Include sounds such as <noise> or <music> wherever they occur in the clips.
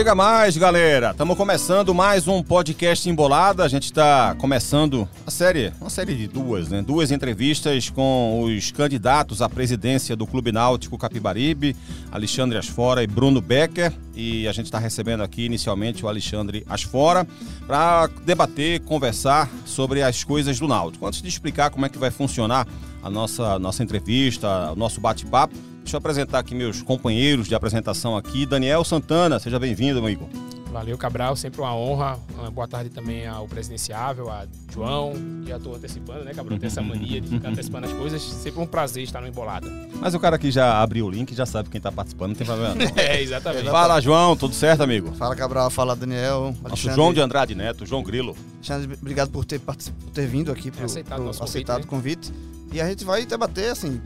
Chega mais, galera. Estamos começando mais um podcast Embolada. A gente está começando a série, uma série de duas, né? Duas entrevistas com os candidatos à presidência do Clube Náutico Capibaribe, Alexandre Asfora e Bruno Becker. E a gente está recebendo aqui inicialmente o Alexandre Asfora para debater, conversar sobre as coisas do Náutico. Antes de explicar como é que vai funcionar a nossa, nossa entrevista, o nosso bate-papo, Deixa eu apresentar aqui meus companheiros de apresentação aqui. Daniel Santana, seja bem-vindo, amigo. Valeu, Cabral, sempre uma honra. Uma boa tarde também ao presidenciável, a João. Já estou antecipando, né, Cabral? Tem essa mania de ficar <laughs> antecipando as coisas. Sempre um prazer estar no Embolada. Mas o cara que já abriu o link já sabe quem está participando, não tem problema não. <laughs> é, exatamente. Fala, João, tudo certo, amigo? Fala, Cabral. Fala, Daniel. Nosso João de Andrade Neto, João Grilo. Alexandre, obrigado por ter, por ter vindo aqui, por, é aceitado, por aceitado o convite. E a gente vai debater, assim,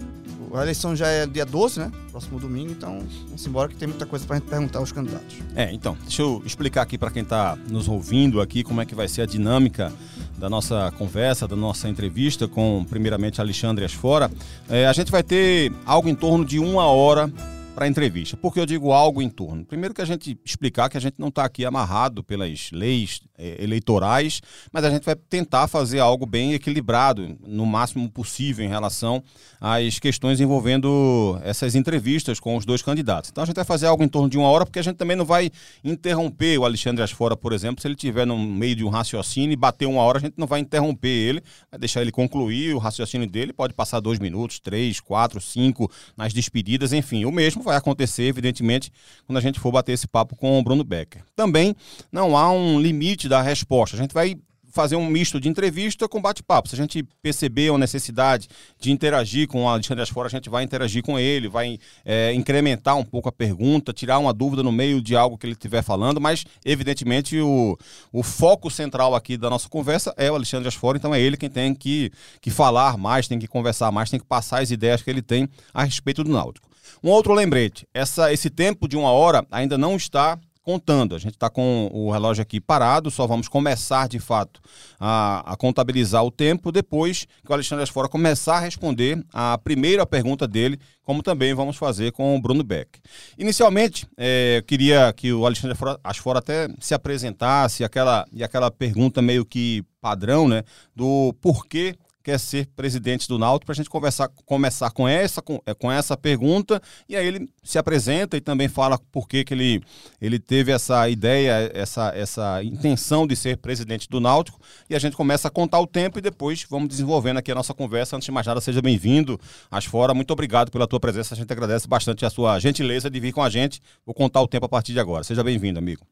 a eleição já é dia 12, né? Próximo domingo, então vamos embora que tem muita coisa para a gente perguntar aos candidatos. É, então, deixa eu explicar aqui para quem está nos ouvindo aqui como é que vai ser a dinâmica da nossa conversa, da nossa entrevista com, primeiramente, Alexandre Asfora. É, a gente vai ter algo em torno de uma hora para a entrevista. Por que eu digo algo em torno? Primeiro que a gente explicar que a gente não está aqui amarrado pelas leis eleitorais, mas a gente vai tentar fazer algo bem equilibrado, no máximo possível, em relação às questões envolvendo essas entrevistas com os dois candidatos. Então a gente vai fazer algo em torno de uma hora, porque a gente também não vai interromper o Alexandre Asfora, por exemplo, se ele estiver no meio de um raciocínio e bater uma hora, a gente não vai interromper ele, vai deixar ele concluir o raciocínio dele, pode passar dois minutos, três, quatro, cinco nas despedidas, enfim. O mesmo vai acontecer, evidentemente, quando a gente for bater esse papo com o Bruno Becker. Também não há um limite da resposta. A gente vai fazer um misto de entrevista com bate-papo. Se a gente perceber a necessidade de interagir com o Alexandre Asfora, a gente vai interagir com ele, vai é, incrementar um pouco a pergunta, tirar uma dúvida no meio de algo que ele estiver falando, mas, evidentemente, o, o foco central aqui da nossa conversa é o Alexandre Asfora, então é ele quem tem que, que falar mais, tem que conversar mais, tem que passar as ideias que ele tem a respeito do Náutico. Um outro lembrete: essa, esse tempo de uma hora ainda não está contando. A gente está com o relógio aqui parado, só vamos começar de fato a, a, contabilizar o tempo depois que o Alexandre Asfora começar a responder a primeira pergunta dele, como também vamos fazer com o Bruno Beck. Inicialmente, é, eu queria que o Alexandre Asfora até se apresentasse aquela, e aquela pergunta meio que padrão, né, do porquê quer ser presidente do Náutico, para a gente conversar, começar com essa, com, é, com, essa pergunta, e aí ele se apresenta e também fala por que, que ele, ele teve essa ideia, essa, essa intenção de ser presidente do Náutico, e a gente começa a contar o tempo e depois vamos desenvolvendo aqui a nossa conversa. Antes de mais nada, seja bem-vindo às fora, muito obrigado pela tua presença, a gente agradece bastante a sua gentileza de vir com a gente, vou contar o tempo a partir de agora. Seja bem-vindo, amigo.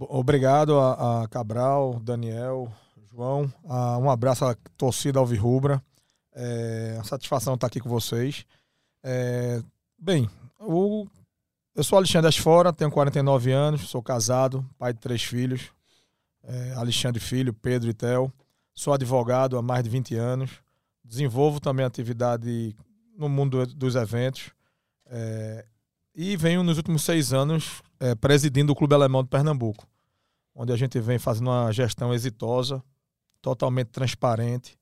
Obrigado a, a Cabral, Daniel, João. Ah, um abraço à torcida Alvirrubra. É uma satisfação estar aqui com vocês. É, bem, o, eu sou Alexandre Asfora, tenho 49 anos, sou casado, pai de três filhos. É, Alexandre Filho, Pedro e Theo. Sou advogado há mais de 20 anos. Desenvolvo também atividade no mundo dos eventos. É, e venho nos últimos seis anos é, presidindo o Clube Alemão de Pernambuco, onde a gente vem fazendo uma gestão exitosa totalmente transparente,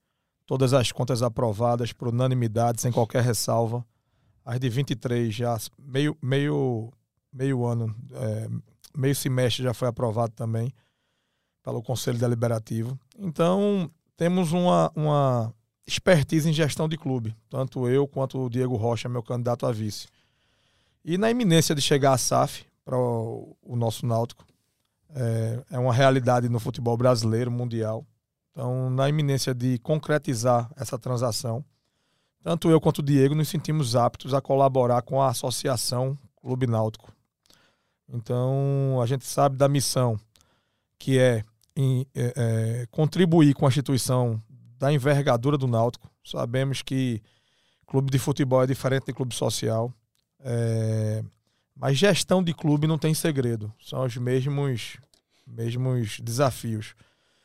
todas as contas aprovadas por unanimidade, sem qualquer ressalva. As de 23 já, meio, meio, meio ano, é, meio semestre já foi aprovado também pelo Conselho Deliberativo. Então, temos uma, uma expertise em gestão de clube, tanto eu quanto o Diego Rocha, meu candidato a vice. E na iminência de chegar a SAF para o, o nosso Náutico, é, é uma realidade no futebol brasileiro, mundial. Então, na iminência de concretizar essa transação, tanto eu quanto o Diego nos sentimos aptos a colaborar com a Associação Clube Náutico. Então, a gente sabe da missão que é, em, é, é contribuir com a instituição da envergadura do Náutico. Sabemos que clube de futebol é diferente de clube social, é, mas gestão de clube não tem segredo, são os mesmos, mesmos desafios.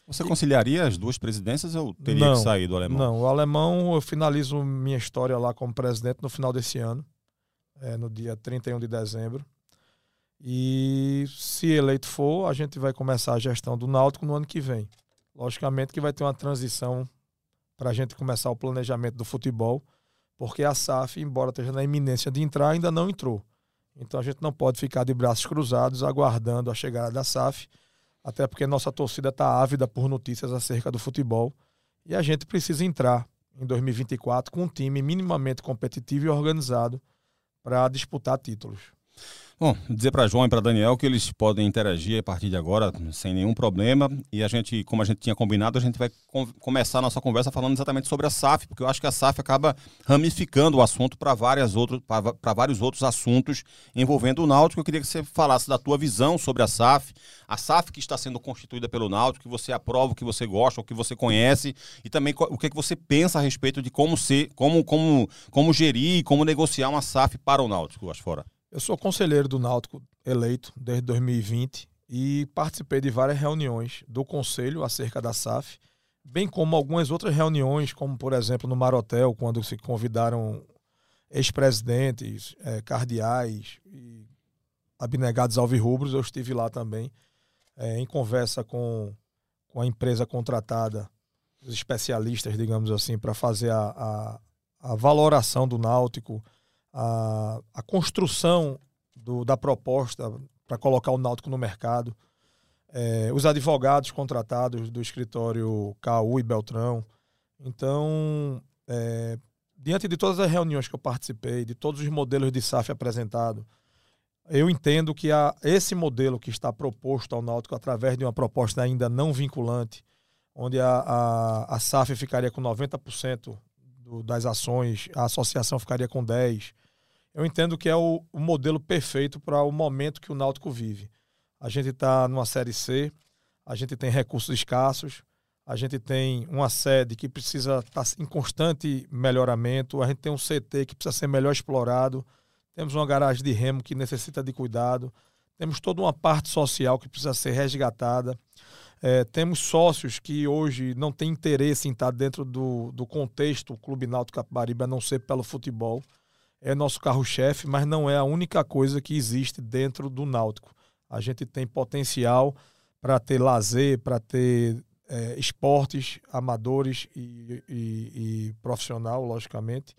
Você conciliaria as duas presidências ou teria não, que sair do alemão? Não, o alemão eu finalizo minha história lá como presidente no final desse ano, é, no dia 31 de dezembro. E se eleito for, a gente vai começar a gestão do Náutico no ano que vem. Logicamente que vai ter uma transição para a gente começar o planejamento do futebol, porque a SAF, embora esteja na iminência de entrar, ainda não entrou. Então a gente não pode ficar de braços cruzados aguardando a chegada da SAF, até porque nossa torcida está ávida por notícias acerca do futebol e a gente precisa entrar em 2024 com um time minimamente competitivo e organizado para disputar títulos. Bom, dizer para João e para Daniel que eles podem interagir a partir de agora sem nenhum problema. E a gente, como a gente tinha combinado, a gente vai com começar a nossa conversa falando exatamente sobre a SAF, porque eu acho que a SAF acaba ramificando o assunto para vários outros assuntos envolvendo o Náutico. Eu queria que você falasse da tua visão sobre a SAF, a SAF que está sendo constituída pelo Náutico, que você aprova, o que você gosta, o que você conhece, e também o que, é que você pensa a respeito de como ser, como, como, como gerir como negociar uma SAF para o Náutico, acho fora. Eu sou conselheiro do Náutico eleito desde 2020 e participei de várias reuniões do conselho acerca da SAF, bem como algumas outras reuniões, como por exemplo no Marotel, quando se convidaram ex-presidentes, é, cardeais e abnegados alvirrubros, eu estive lá também é, em conversa com, com a empresa contratada, os especialistas, digamos assim, para fazer a, a, a valoração do Náutico, a, a construção do, da proposta para colocar o Náutico no mercado, é, os advogados contratados do escritório KU e Beltrão. Então, é, diante de todas as reuniões que eu participei, de todos os modelos de SAF apresentados, eu entendo que a, esse modelo que está proposto ao Náutico através de uma proposta ainda não vinculante, onde a, a, a SAF ficaria com 90% do, das ações, a associação ficaria com 10%, eu entendo que é o, o modelo perfeito para o momento que o Náutico vive. A gente está numa Série C, a gente tem recursos escassos, a gente tem uma sede que precisa estar tá em constante melhoramento, a gente tem um CT que precisa ser melhor explorado, temos uma garagem de remo que necessita de cuidado, temos toda uma parte social que precisa ser resgatada, é, temos sócios que hoje não têm interesse em estar dentro do, do contexto Clube Náutico Capibaribe, a não ser pelo futebol é nosso carro-chefe, mas não é a única coisa que existe dentro do Náutico. A gente tem potencial para ter lazer, para ter é, esportes amadores e, e, e, profissional, logicamente.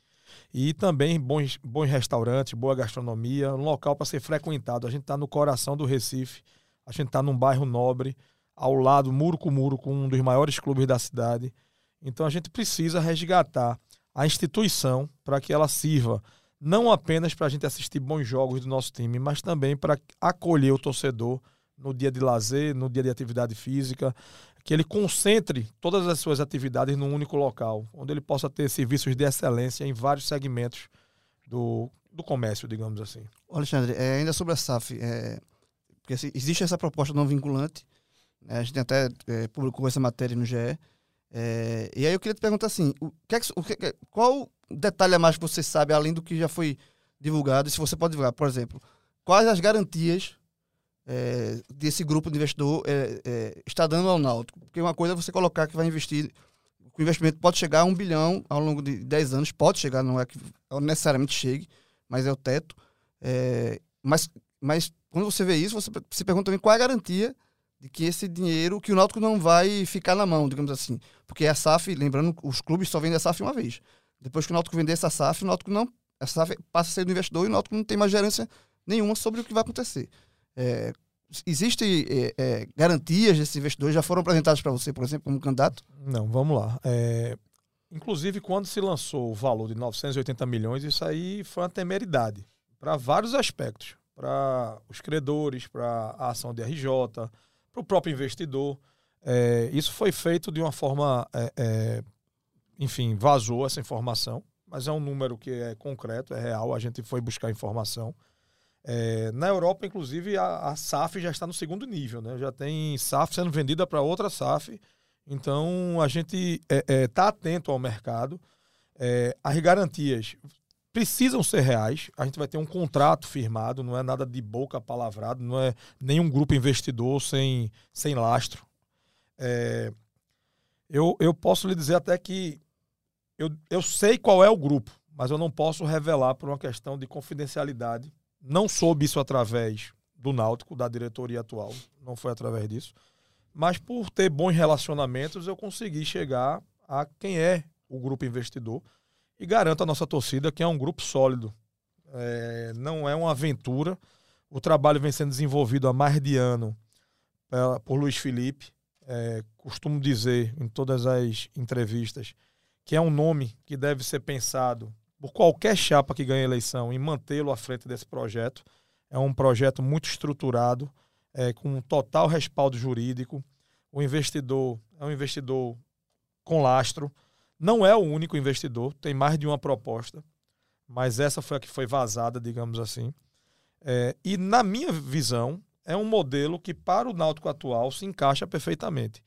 E também bons, bons restaurantes, boa gastronomia, um local para ser frequentado. A gente está no coração do Recife, a gente está num bairro nobre, ao lado, muro com muro, com um dos maiores clubes da cidade. Então a gente precisa resgatar a instituição para que ela sirva não apenas para a gente assistir bons jogos do nosso time, mas também para acolher o torcedor no dia de lazer, no dia de atividade física, que ele concentre todas as suas atividades num único local, onde ele possa ter serviços de excelência em vários segmentos do, do comércio, digamos assim. Alexandre, é, ainda sobre a SAF, é, porque existe essa proposta não vinculante, né, a gente até é, publicou essa matéria no GE, é, e aí eu queria te perguntar assim, o que é, o que, qual detalhe a mais que você sabe, além do que já foi divulgado, e se você pode divulgar, por exemplo, quais as garantias é, desse grupo de investidor é, é, está dando ao Náutico? Porque uma coisa é você colocar que vai investir, o investimento pode chegar a um bilhão ao longo de 10 anos, pode chegar, não é que necessariamente chegue, mas é o teto. É, mas, mas quando você vê isso, você se pergunta também qual é a garantia de que esse dinheiro, que o Náutico não vai ficar na mão, digamos assim. Porque a SAF, lembrando, os clubes só vendem a SAF uma vez. Depois que o Náutico vender essa SAF, o Náutico não. A SAF passa a ser do investidor e o Náutico não tem mais gerência nenhuma sobre o que vai acontecer. É, Existem é, é, garantias desses investidores? Já foram apresentadas para você, por exemplo, como candidato? Não, vamos lá. É, inclusive, quando se lançou o valor de 980 milhões, isso aí foi uma temeridade para vários aspectos. Para os credores, para a ação de RJ, para o próprio investidor. É, isso foi feito de uma forma é, é, enfim, vazou essa informação, mas é um número que é concreto, é real, a gente foi buscar informação. É, na Europa, inclusive, a, a, SAF já está no segundo nível, né? Já tem SAF sendo vendida para outra SAF. Então, a gente está é, é, tá atento ao mercado. É, as garantias precisam ser reais. A gente vai ter um contrato firmado, não é nada de boca palavrado, não é nenhum grupo investidor sem, sem lastro. É, eu, eu posso lhe dizer até que eu, eu sei qual é o grupo, mas eu não posso revelar por uma questão de confidencialidade. Não soube isso através do Náutico, da diretoria atual, não foi através disso. Mas por ter bons relacionamentos, eu consegui chegar a quem é o grupo investidor e garanto a nossa torcida que é um grupo sólido. é, não é uma aventura. O trabalho vem sendo desenvolvido há mais de ano por, por Luiz Felipe. É, costumo dizer em todas as entrevistas que é um nome que deve ser pensado por qualquer chapa que ganhe eleição em mantê-lo à frente desse projeto. É um projeto muito estruturado, é, com total respaldo jurídico. O investidor é um investidor com lastro. Não é o único investidor, tem mais de uma proposta, mas essa foi a que foi vazada, digamos assim. É, e na minha visão, é um modelo que para o Náutico atual se encaixa perfeitamente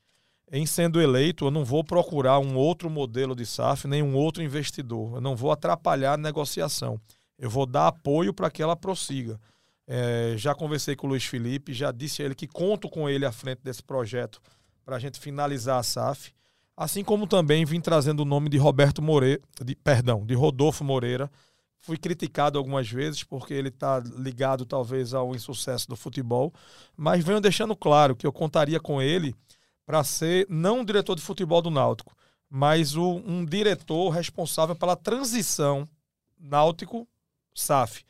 em sendo eleito, eu não vou procurar um outro modelo de SAF, nem um outro investidor. Eu não vou atrapalhar a negociação. Eu vou dar apoio para que ela prossiga. É, já conversei com o Luiz Felipe, já disse a ele que conto com ele à frente desse projeto para a gente finalizar a SAF. Assim como também vim trazendo o nome de Roberto Moreira, de, perdão, de Rodolfo Moreira. Fui criticado algumas vezes porque ele está ligado talvez ao insucesso do futebol, mas venho deixando claro que eu contaria com ele para ser não um diretor de futebol do Náutico, mas o, um diretor responsável pela transição Náutico-SAF,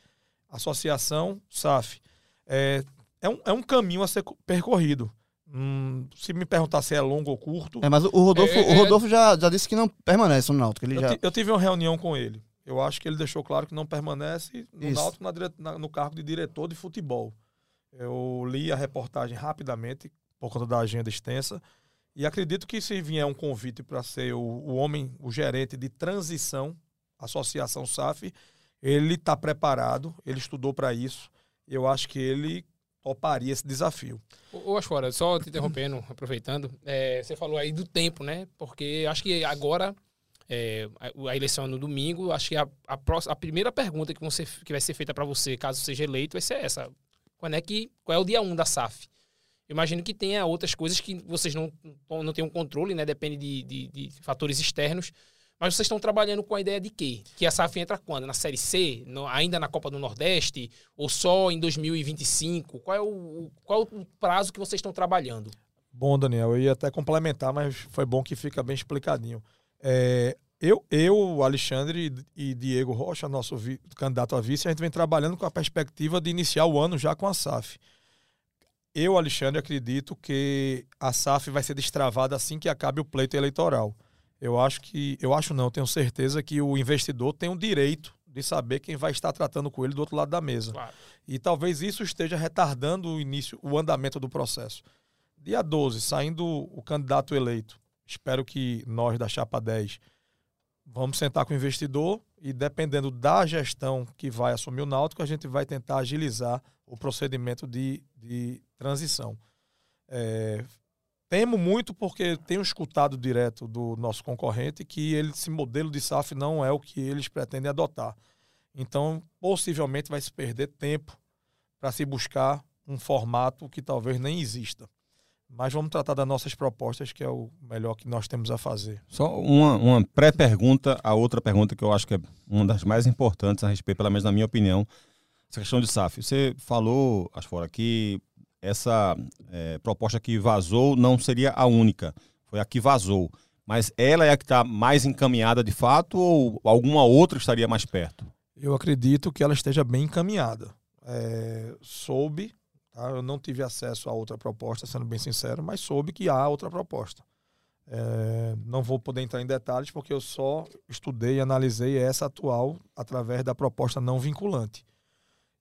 Associação SAF. É, é, um, é um caminho a ser percorrido. Hum, se me perguntar se é longo ou curto. É, mas o Rodolfo, é, o Rodolfo já, já disse que não permanece no Náutico. Ele eu, já... eu tive uma reunião com ele. Eu acho que ele deixou claro que não permanece no Isso. Náutico na, na, no cargo de diretor de futebol. Eu li a reportagem rapidamente, por conta da agenda extensa. E acredito que se vier um convite para ser o, o, homem, o gerente de transição, Associação SAF, ele está preparado, ele estudou para isso. Eu acho que ele toparia esse desafio. Ô, fora, só te interrompendo, <clears throat> aproveitando, é, você falou aí do tempo, né? Porque acho que agora é, a, a, eleição é no domingo, acho que a, a, próxima, a primeira pergunta que, você, que vai ser feita para você, caso seja eleito, vai ser essa. Quando é que, qual é o dia 1 um da SAF? Imagino que tenha outras coisas que vocês não, não têm um controle, né? Depende de, de, de fatores externos. Mas vocês estão trabalhando com a ideia de quê? Que a SAF entra quando? Na Série C? No, ainda na Copa do Nordeste? Ou só em 2025? Qual é o, qual é o prazo que vocês estão trabalhando? Bom, Daniel, eu ia até complementar, mas foi bom que fica bem explicadinho. É, eu, eu, Alexandre e Diego Rocha, nosso candidato a vice, a gente vem trabalhando com a perspectiva de iniciar o ano já com a SAF. Eu, Alexandre, acredito que a SAF vai ser destravada assim que acabe o pleito eleitoral. Eu acho que, eu acho não, tenho certeza que o investidor tem o direito de saber quem vai estar tratando com ele do outro lado da mesa. Claro. E talvez isso esteja retardando o início, o andamento do processo. Dia 12, saindo o candidato eleito, espero que nós da Chapa 10 vamos sentar com o investidor e dependendo da gestão que vai assumir o Náutico, a gente vai tentar agilizar o procedimento de, de transição. É, temo muito porque tenho escutado direto do nosso concorrente que ele, esse modelo de SAF não é o que eles pretendem adotar. Então, possivelmente vai se perder tempo para se buscar um formato que talvez nem exista. Mas vamos tratar das nossas propostas, que é o melhor que nós temos a fazer. Só uma, uma pré-pergunta, a outra pergunta que eu acho que é uma das mais importantes a respeito, pelo menos na minha opinião, essa questão de SAF. Você falou, acho fora, que essa é, proposta que vazou não seria a única, foi a que vazou. Mas ela é a que está mais encaminhada de fato ou alguma outra estaria mais perto? Eu acredito que ela esteja bem encaminhada. É, soube, tá? eu não tive acesso a outra proposta, sendo bem sincero, mas soube que há outra proposta. É, não vou poder entrar em detalhes porque eu só estudei e analisei essa atual através da proposta não vinculante.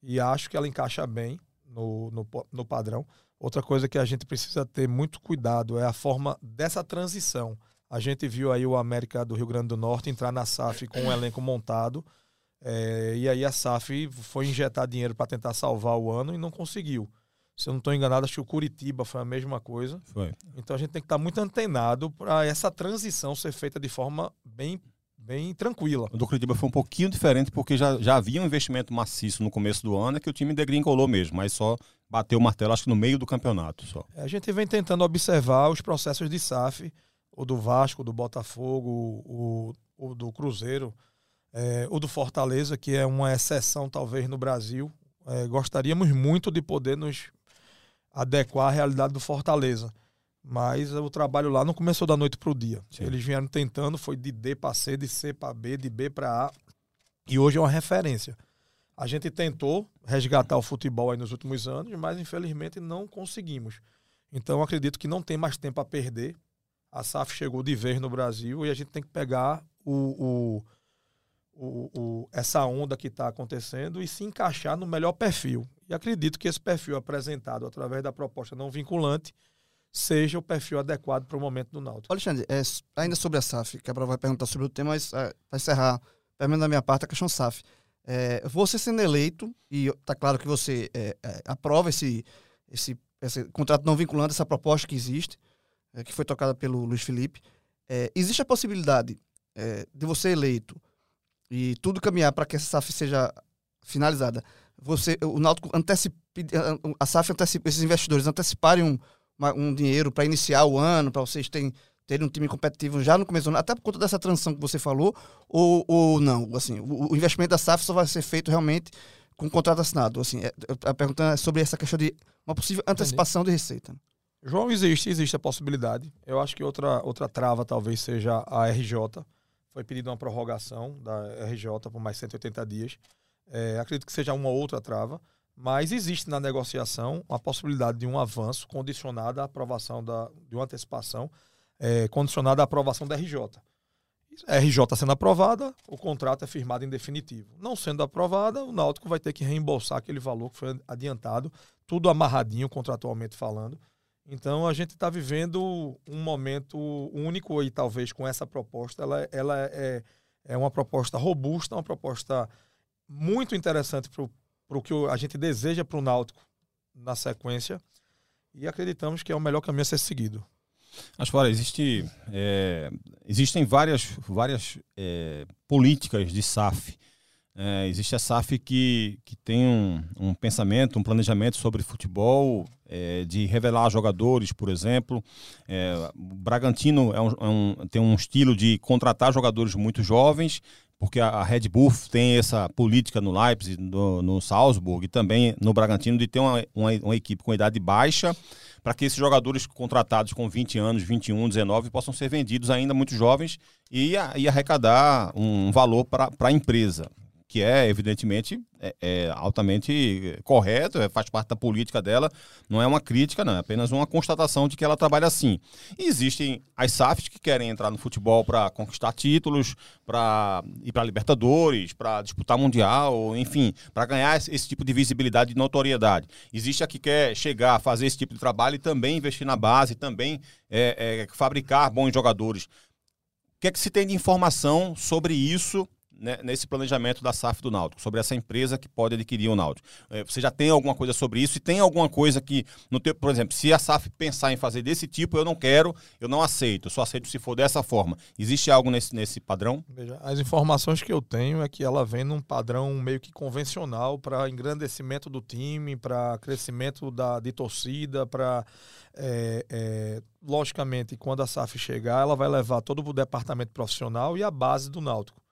E acho que ela encaixa bem no, no, no padrão. Outra coisa que a gente precisa ter muito cuidado é a forma dessa transição. A gente viu aí o América do Rio Grande do Norte entrar na SAF com um elenco montado. É, e aí a SAF foi injetar dinheiro para tentar salvar o ano e não conseguiu. Se eu não estou enganado, acho que o Curitiba foi a mesma coisa. Foi. Então a gente tem que estar tá muito antenado para essa transição ser feita de forma bem bem tranquila. O do Curitiba foi um pouquinho diferente porque já, já havia um investimento maciço no começo do ano, é que o time degringolou mesmo, mas só bateu o martelo acho que no meio do campeonato só. É, a gente vem tentando observar os processos de SAF, o do Vasco, do Botafogo, o, o do Cruzeiro, é, o do Fortaleza, que é uma exceção talvez no Brasil. É, gostaríamos muito de poder nos adequar à realidade do Fortaleza. Mas o trabalho lá não começou da noite para o dia. Sim. Eles vieram tentando, foi de D para C, de C para B, de B para A. E hoje é uma referência. A gente tentou resgatar o futebol aí nos últimos anos, mas infelizmente não conseguimos. Então acredito que não tem mais tempo a perder. A SAF chegou de vez no Brasil e a gente tem que pegar o, o, o, o essa onda que está acontecendo e se encaixar no melhor perfil. E acredito que esse perfil apresentado através da proposta não vinculante seja o perfil adequado para o momento do Náutico. Alexandre, é, ainda sobre a SAF, que a vai perguntar sobre o tema, mas é, para encerrar, pelo menos da minha parte, a questão SAF. É, você sendo eleito, e está claro que você é, é, aprova esse, esse, esse contrato não vinculante, essa proposta que existe, é, que foi tocada pelo Luiz Felipe, existe a possibilidade de você eleito e tudo caminhar para que essa SAF seja finalizada, você, o Náutico antecipe, a SAF antecipa, esses investidores anteciparem um, uma, um dinheiro para iniciar o ano, para vocês terem terem um time competitivo já no começo do ano, até por conta dessa transição que você falou, ou, ou não? Assim, o, o investimento da SAF só vai ser feito realmente com o contrato assinado. Assim, é, a pergunta é sobre essa questão de uma possível antecipação Entendi. de receita. João, existe, existe a possibilidade. Eu acho que outra, outra trava talvez seja a RJ. Foi pedida uma prorrogação da RJ por mais 180 dias. É, acredito que seja uma outra trava. Mas existe na negociação a possibilidade de um avanço condicionado à aprovação da, de uma antecipação é, condicionada à aprovação da RJ. RJ sendo aprovada, o contrato é firmado em definitivo. Não sendo aprovada, o Náutico vai ter que reembolsar aquele valor que foi adiantado, tudo amarradinho contratualmente falando. Então a gente está vivendo um momento único e talvez com essa proposta. Ela, ela é, é uma proposta robusta, uma proposta muito interessante para o que a gente deseja para o Náutico na sequência. E acreditamos que é o melhor caminho a ser seguido. Mas fora, existe, é, existem várias, várias é, políticas de SAF. É, existe a SAF que, que tem um, um pensamento, um planejamento sobre futebol, é, de revelar jogadores, por exemplo. É, o Bragantino é um, é um, tem um estilo de contratar jogadores muito jovens, porque a, Red Bull tem essa política no Leipzig, no, no Salzburg e também no Bragantino de ter uma, uma, uma equipe com idade baixa para que esses jogadores contratados com 20 anos, 21, 19 possam ser vendidos ainda muito jovens e, e arrecadar um valor para a empresa que é, evidentemente, é, é altamente correto, é, faz parte da política dela, não é uma crítica, não, é apenas uma constatação de que ela trabalha assim. E existem as SAFs que querem entrar no futebol para conquistar títulos, para ir para Libertadores, para disputar Mundial, enfim, para ganhar esse tipo de visibilidade e notoriedade. Existe a que quer chegar a fazer esse tipo de trabalho e também investir na base, também é, é fabricar bons jogadores. O que é que se tem de informação sobre isso né, nesse planejamento da SAF do Náutico, sobre essa empresa que pode adquirir o Náutico. É, você já tem alguma coisa sobre isso? E tem alguma coisa que, no teu, por exemplo, se a SAF pensar em fazer desse tipo, eu não quero, eu não aceito, eu só aceito se for dessa forma. Existe algo nesse, nesse padrão? Veja, as informações que eu tenho é que ela vem num padrão meio que convencional para engrandecimento do time, para crescimento da, de torcida, para. É, é, logicamente, quando a SAF chegar, ela vai levar todo o departamento profissional e a base do Náutico.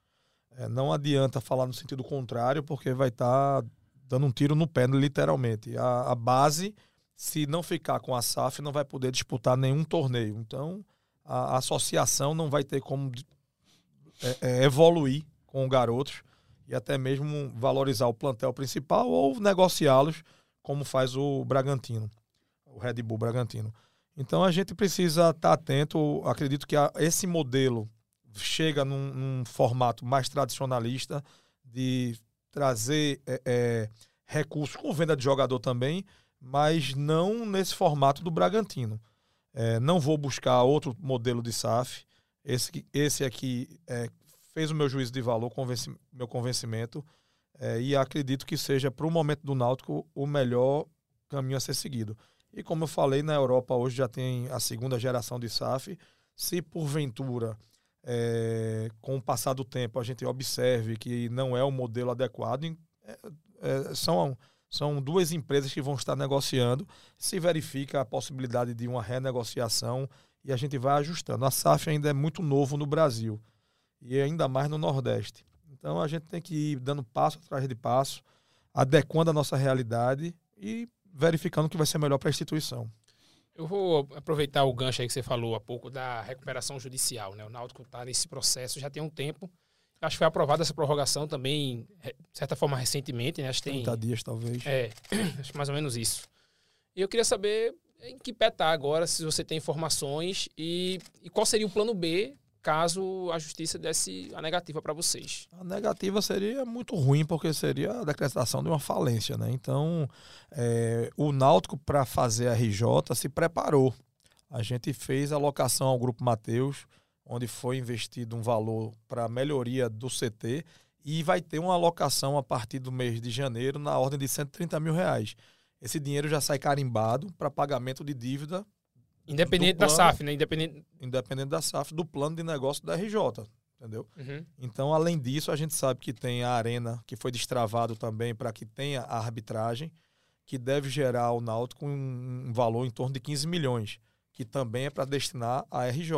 É, não adianta falar no sentido contrário, porque vai estar tá dando um tiro no pé, literalmente. A, a, base, se não ficar com a SAF, não vai poder disputar nenhum torneio. Então, a, a associação não vai ter como é, é, evoluir com garotos e até mesmo valorizar o plantel principal ou negociá-los, como faz o Bragantino, o Red Bull Bragantino. Então, a gente precisa estar tá atento. Acredito que a, esse modelo chega num, num, formato mais tradicionalista de trazer é, é, recursos com venda de jogador também, mas não nesse formato do Bragantino. É, não vou buscar outro modelo de SAF. Esse, esse aqui é, fez o meu juízo de valor, convenci, meu convencimento, é, e acredito que seja, para o momento do Náutico, o melhor caminho a ser seguido. E como eu falei, na Europa hoje já tem a segunda geração de SAF. Se porventura é, com o passar do tempo a gente observe que não é o modelo adequado, é, é, são, são duas empresas que vão estar negociando, se verifica a possibilidade de uma renegociação e a gente vai ajustando. A SAF ainda é muito novo no Brasil e ainda mais no Nordeste. Então a gente tem que ir dando passo atrás de passo, adequando a nossa realidade e verificando o que vai ser melhor para a instituição. Eu vou aproveitar o gancho aí que você falou há pouco da recuperação judicial. Né? O Náutico está nesse processo já tem um tempo Acho que foi aprovada essa prorrogação também, de certa forma, recentemente, né? Acho que tem. 30 dias, talvez. É, <clears throat> acho mais ou menos isso. E eu queria saber em que pé tá agora, se você tem informações e, e qual seria o plano B caso a justiça desse a negativa para vocês. A negativa seria muito ruim, porque seria a decretação de uma falência, né? Então, é, o Náutico, para fazer a RJ, se preparou. A gente fez a alocação ao Grupo Mateus, onde foi investido um valor para melhoria do CT e vai ter uma alocação a partir do mês de janeiro na ordem de 130 mil reais. Esse dinheiro já sai carimbado para pagamento de dívida. Independente plano, da SAF, né? Independente... Independente da SAF, do plano de negócio da RJ. Entendeu? Uhum. Então, além disso, a gente sabe que tem a Arena, que foi destravado também para que tenha a arbitragem, que deve gerar ao Náutico um, um valor em torno de 15 milhões, que também é para destinar à RJ.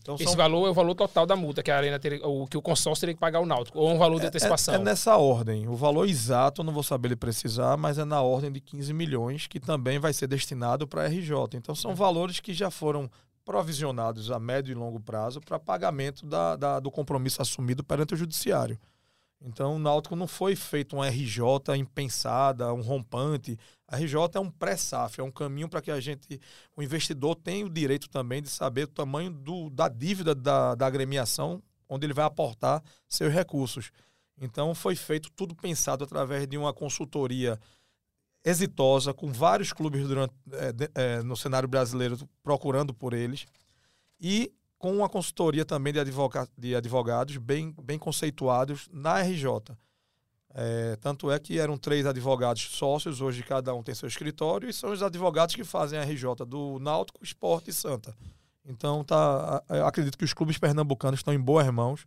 Então, Esse são... valor é o valor total da multa que a Arena teria, o que o consórcio teria que pagar ao Náutico, ou um valor de antecipação? É, é, é, nessa ordem. O valor exato eu não vou saber ele precisar, mas é na ordem de 15 milhões, que também vai ser destinado para a RJ. Então são valores que já foram provisionados a médio e longo prazo para pagamento da, da, do compromisso assumido perante o judiciário. Então, o Náutico não foi feito uma RJ impensada, um rompante. A RJ é um pré-SAF, é um caminho para que a gente, o investidor tenha o direito também de saber o tamanho do, da dívida da, da agremiação, onde ele vai aportar seus recursos. Então, foi feito tudo pensado através de uma consultoria exitosa, com vários clubes durante, é, é, no cenário brasileiro procurando por eles. E com uma consultoria também de, de advogados bem, bem conceituados na RJ. É, tanto é que eram três advogados sócios, hoje cada um tem seu escritório, e são os advogados que fazem a RJ do Náutico, Esporte e Santa. Então, tá, acredito que os clubes pernambucanos estão em boas mãos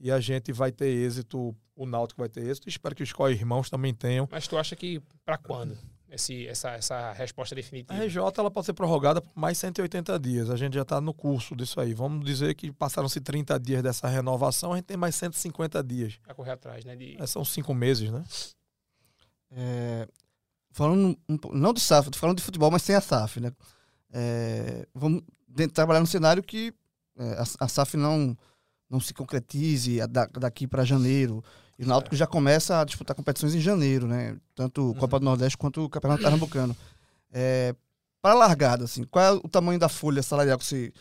e a gente vai ter êxito, o Náutico vai ter êxito, espero que os co-irmãos também tenham. Mas tu acha que para quando? Esse, essa, essa resposta definitiva? A RJ ela pode ser prorrogada por mais 180 dias. A gente já está no curso disso aí. Vamos dizer que passaram-se 30 dias dessa renovação, a gente tem mais 150 dias. Para correr atrás, né? De... É, são cinco meses, né? É, falando, não de SAF, falando de futebol, mas sem a SAF, né? É, vamos trabalhar num cenário que é, a, a, SAF não, não se concretize daqui para janeiro. E o Náutico já começa a disputar competições em janeiro, né? Tanto uhum. Copa do Nordeste quanto o Campeonato Pernambucano. É, para largada, assim, qual é o tamanho da folha salarial que você,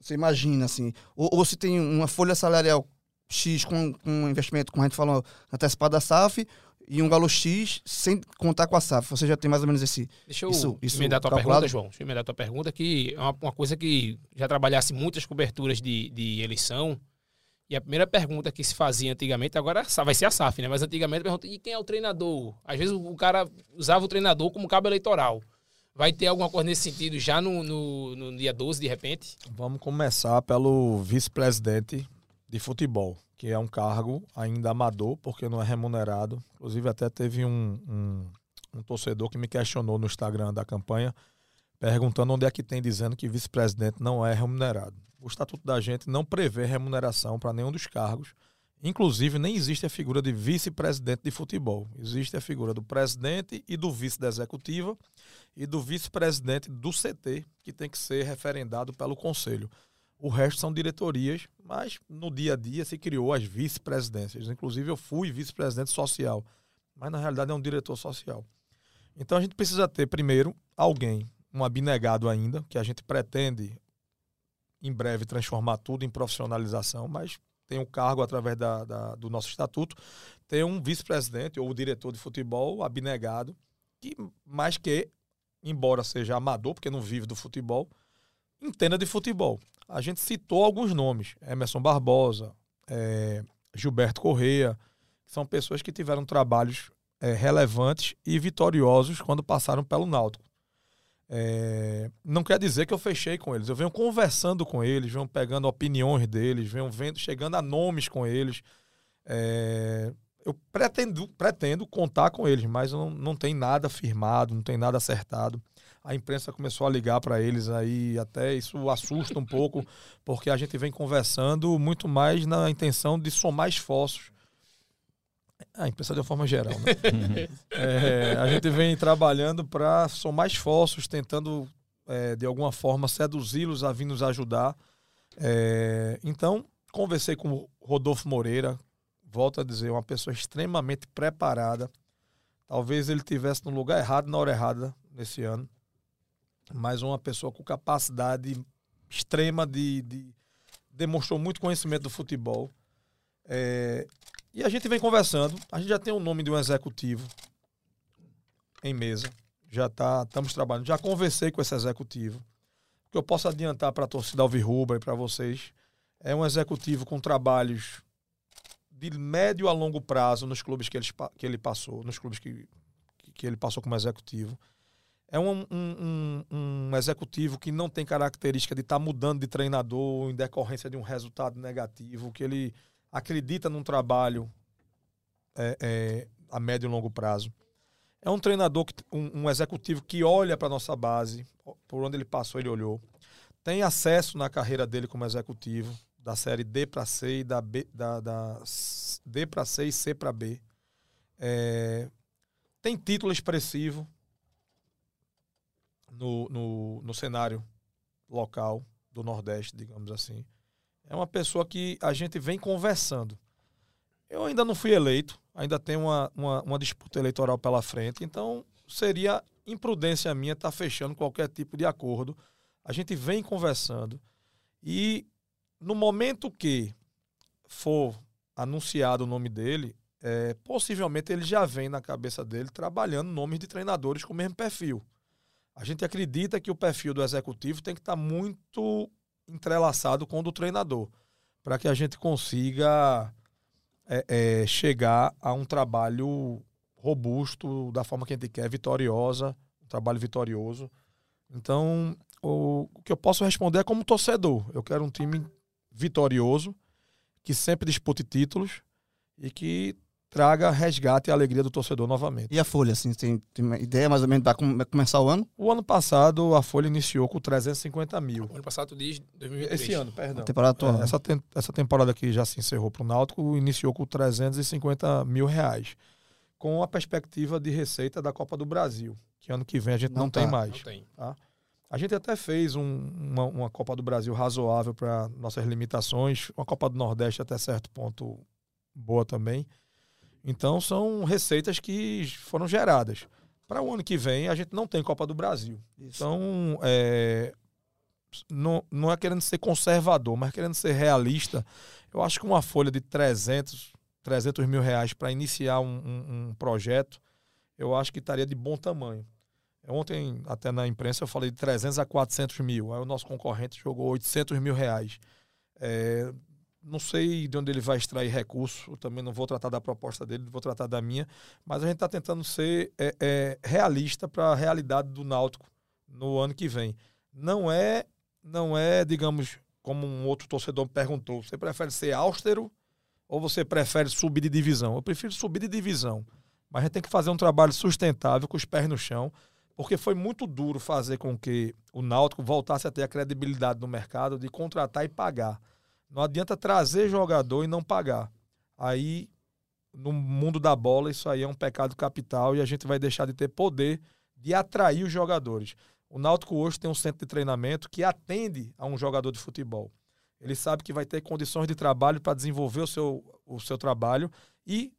você imagina, assim? Ou, ou se tem uma folha salarial X com, com um investimento, como a gente falou, antecipado da SAF, e um valor X sem contar com a SAF. Você já tem mais ou menos esse. Deixa eu isso, isso emendar a tua calculado? pergunta, João. Deixa eu emendar a tua pergunta, que é uma, uma coisa que já trabalhasse muitas coberturas de, de eleição e a primeira pergunta que se fazia antigamente, agora vai ser a SAF, né? Mas antigamente pergunta, e quem é o treinador? Às vezes o cara usava o treinador como cabo eleitoral. Vai ter alguma coisa nesse sentido já no, no, no dia 12, de repente? Vamos começar pelo vice-presidente de futebol, que é um cargo ainda amador, porque não é remunerado. Inclusive, até teve um, um, um torcedor que me questionou no Instagram da campanha, perguntando onde é que tem dizendo que vice-presidente não é remunerado o estatuto da gente não prevê remuneração para nenhum dos cargos. Inclusive, nem existe a figura de vice-presidente de futebol. Existe a figura do presidente e do vice da executiva e do vice-presidente do CT, que tem que ser referendado pelo conselho. O resto são diretorias, mas no dia a dia se criou as vice-presidências. Inclusive, eu fui vice-presidente social, mas na realidade é um diretor social. Então, a gente precisa ter, primeiro, alguém, um abnegado ainda, que a gente pretende em breve transformar tudo em profissionalização, mas tem um cargo através da, da do nosso estatuto, tem um vice-presidente ou diretor de futebol abnegado, que mais que, embora seja amador, porque não vive do futebol, entenda de futebol. A gente citou alguns nomes, Emerson Barbosa, é, Gilberto Correia, são pessoas que tiveram trabalhos é, relevantes e vitoriosos quando passaram pelo Náutico. É, não quer dizer que eu fechei com eles. Eu venho conversando com eles, venho pegando opiniões deles, venho vendo, chegando a nomes com eles. É, eu pretendo, pretendo contar com eles, mas não, não tem nada firmado, não tem nada acertado. A imprensa começou a ligar para eles aí, até isso assusta um pouco, porque a gente vem conversando muito mais na intenção de somar esforços a imprensa de uma forma geral. Né? <laughs> é, a gente vem trabalhando para somar esforços, tentando é, de alguma forma seduzi-los a vir nos ajudar. É, então, conversei com o Rodolfo Moreira, volto a dizer, uma pessoa extremamente preparada. Talvez ele tivesse no lugar errado, na hora errada nesse ano. Mas uma pessoa com capacidade extrema de, de demonstrou muito conhecimento do futebol. É, e a gente vem conversando. A gente já tem o nome de um executivo em mesa. Já tá, estamos trabalhando. Já conversei com esse executivo. O que eu posso adiantar para a torcida Alvirrubra e para vocês é um executivo com trabalhos de médio a longo prazo nos clubes que ele, que ele passou, nos clubes que, que ele passou como executivo. É um, um, um, um executivo que não tem característica de estar tá mudando de treinador em decorrência de um resultado negativo, que ele acredita num trabalho é, é, a médio e longo prazo. É um treinador, que, um, um executivo que olha para a nossa base, por onde ele passou, ele olhou. Tem acesso na carreira dele como executivo, da série D para C e da, B, da, da D para C e C para B. É, tem título expressivo no, no, no cenário local do Nordeste, digamos assim. É uma pessoa que a gente vem conversando. Eu ainda não fui eleito, ainda tem uma, uma, uma disputa eleitoral pela frente, então seria imprudência minha estar tá fechando qualquer tipo de acordo. A gente vem conversando e no momento que for anunciado o nome dele, é, possivelmente ele já vem na cabeça dele trabalhando nomes de treinadores com o mesmo perfil. A gente acredita que o perfil do executivo tem que estar tá muito entrelaçado com o do treinador, para que a gente consiga é, é, chegar a um trabalho robusto, da forma que a gente quer, vitoriosa, um trabalho vitorioso. Então, o, o que eu posso responder é como torcedor. Eu quero um time vitorioso, que sempre dispute títulos e que traga resgate e alegria do torcedor novamente. E a Folha, assim, tem, tem ideia mais ou menos para começar o ano? O ano passado a Folha iniciou com 350 mil. O ano passado tu diz 2023. Esse ano, perdão. A temporada atual. É, essa, te, essa temporada que já se encerrou para o Náutico iniciou com 350 mil reais. Com a perspectiva de receita da Copa do Brasil, que ano que vem a gente não, não tá. tem mais. Não tem. Tá? A gente até fez um, uma, uma Copa do Brasil razoável para nossas limitações, uma Copa do Nordeste até certo ponto boa também. Então são receitas que foram geradas. Para o ano que vem, a gente não tem Copa do Brasil. Isso. Então, é, não, não é querendo ser conservador, mas querendo ser realista. Eu acho que uma folha de 300, 300 mil reais para iniciar um, um, um, projeto, eu acho que estaria de bom tamanho. Ontem, até na imprensa, eu falei de 300 a 400 mil. Aí o nosso concorrente jogou 800 mil reais. É, não sei de onde ele vai extrair recurso, eu também não vou tratar da proposta dele, vou tratar da minha, mas a gente está tentando ser é, é, realista para a realidade do Náutico no ano que vem. Não é, não é, digamos, como um outro torcedor perguntou, você prefere ser austero ou você prefere subir de divisão? Eu prefiro subir de divisão, mas a gente tem que fazer um trabalho sustentável com os pés no chão, porque foi muito duro fazer com que o Náutico voltasse a ter a credibilidade no mercado de contratar e pagar. Não adianta trazer jogador e não pagar. Aí, no mundo da bola, isso aí é um pecado capital e a gente vai deixar de ter poder de atrair os jogadores. O Náutico hoje tem um centro de treinamento que atende a um jogador de futebol. Ele sabe que vai ter condições de trabalho para desenvolver o seu, o seu trabalho e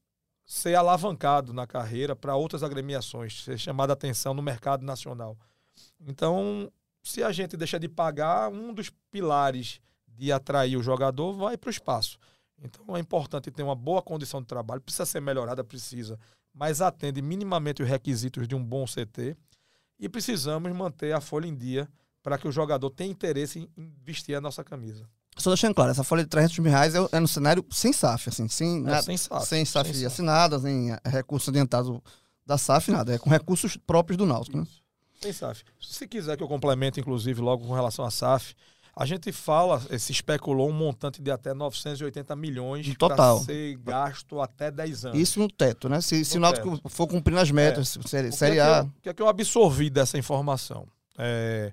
ser alavancado na carreira para outras agremiações, ser chamado a atenção no mercado nacional. Então, se a gente deixa de pagar, um dos pilares de atrair o jogador vai para o espaço. Então é importante ter uma boa condição de trabalho, precisa ser melhorada, precisa, mas atende minimamente os requisitos de um bom CT e precisamos manter a folha em dia para que o jogador tenha interesse em vestir a nossa camisa. Só deixando claro, essa folha de 300 mil reais é, é no cenário sem SAF, assim, sem, é, sem SAF, sem SAF sem assinadas, nem eh, recursos adiantados da SAF, nada. É com recursos próprios do Náutico, né? Sem SAF. Se quiser que eu complemente, inclusive, logo com relação à SAF, a gente fala, se especulou um montante de até 980 milhões para ser gasto até 10 anos. Isso no teto, né? Se, se o Náutico for cumprindo as metas, é. série, série A. O que é que eu absorvi dessa informação? É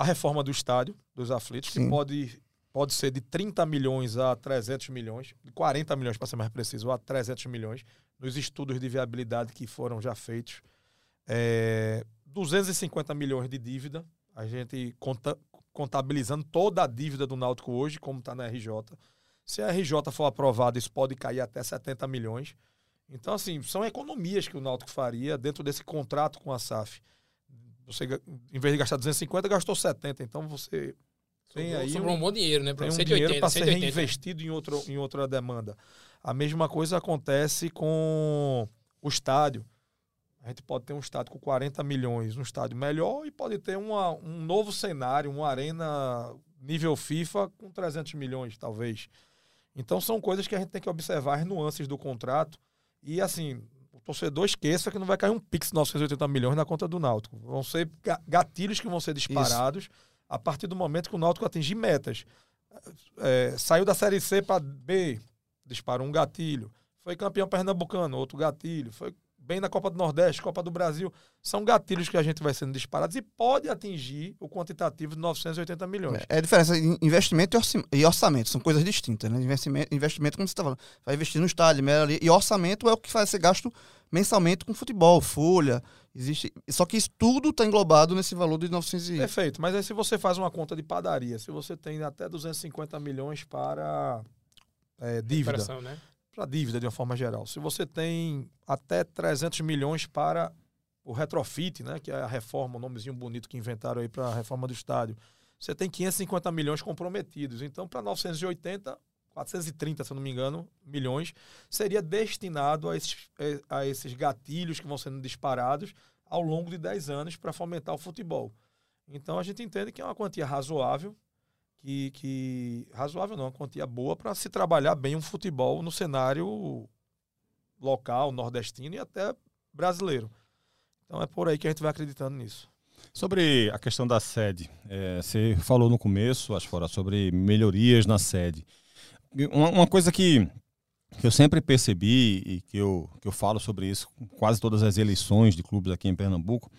a reforma do estádio dos aflitos, Sim. que pode, pode ser de 30 milhões a 300 milhões, de 40 milhões para ser mais preciso, a 300 milhões, nos estudos de viabilidade que foram já feitos. É, 250 milhões de dívida, a gente conta, contabilizando toda a dívida do Náutico hoje, como está na RJ. Se a RJ for aprovada, isso pode cair até 70 milhões. Então, assim, são economias que o Náutico faria dentro desse contrato com a SAF. Você, em vez de gastar 250, gastou 70. Então, você tem aí sobrou um, um bom dinheiro, né? Tem um 180, dinheiro para ser reinvestido em, outro, em outra demanda. A mesma coisa acontece com o estádio. A gente pode ter um estádio com 40 milhões, um estádio melhor, e pode ter uma, um novo cenário, uma arena nível FIFA com 300 milhões, talvez. Então são coisas que a gente tem que observar as nuances do contrato. E assim, o torcedor esqueça que não vai cair um pix de 980 milhões na conta do Náutico. Vão ser gatilhos que vão ser disparados Isso. a partir do momento que o Náutico atingir metas. É, saiu da Série C para B, disparou um gatilho. Foi campeão pernambucano, outro gatilho. Foi bem na Copa do Nordeste, Copa do Brasil. São gatilhos que a gente vai sendo disparados e pode atingir o quantitativo de 980 milhões. É, é a diferença em investimento e orçamento, são coisas distintas, né? Investimento, investimento como você está falando, vai investir no estádio, ali, e orçamento é o que faz ser gasto mensalmente com futebol, folha, existe. Só que isso tudo está englobado nesse valor de 900 e... Perfeito, mas aí se você faz uma conta de padaria, se você tem até 250 milhões para é, dívida, né? Para dívida de uma forma geral. Se você tem até 300 milhões para o retrofit, né, que é a reforma, um nomezinho bonito que inventaram aí para a reforma do estádio, você tem 550 milhões comprometidos. Então, para 980, 430, se eu não me engano, milhões, seria destinado a esses, é, a esses gatilhos que vão sendo disparados ao longo de 10 anos para fomentar o futebol. Então, a gente entende que é uma quantia razoável que, que razoável não, uma quantia boa para se trabalhar bem um futebol no cenário local, nordestino e até brasileiro. Então é por aí que a gente vai acreditando nisso. Sobre a questão da sede, é, você falou no começo, acho fora, sobre melhorias na sede. Uma, uma coisa que, que eu sempre percebi e que eu, que eu falo sobre isso quase todas as eleições de clubes aqui em Pernambuco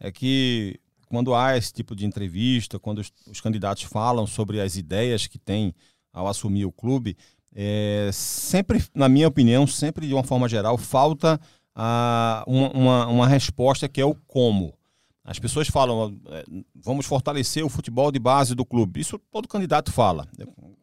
é que quando há esse tipo de entrevista, quando os, os candidatos falam sobre as ideias que têm ao assumir o clube, é, sempre, na minha opinião, sempre de uma forma geral, falta a, uma, uma, uma resposta que é o como. As pessoas falam, é, vamos fortalecer o futebol de base do clube. Isso todo candidato fala.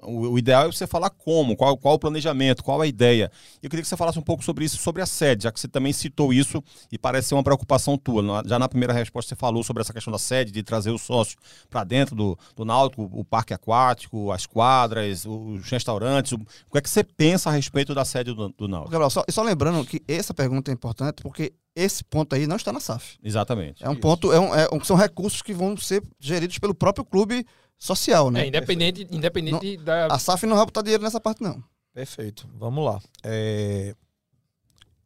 O, ideal é você falar como, qual, qual o planejamento, qual a ideia. Eu queria que você falasse um pouco sobre isso, sobre a sede, já que você também citou isso e parece ser uma preocupação tua. Já na primeira resposta você falou sobre essa questão da sede, de trazer o sócio para dentro do, do Náutico, o parque aquático, as quadras, os restaurantes. O que é que você pensa a respeito da sede do, do Náutico? Gabriel, só, só lembrando que essa pergunta é importante porque esse ponto aí não está na SAF. Exatamente. É um isso. ponto, é um, é, são recursos que vão ser geridos pelo próprio clube social, né? É, independente, independente não, da. A SAF não vai botar dinheiro nessa parte, não. Perfeito. Vamos lá. É...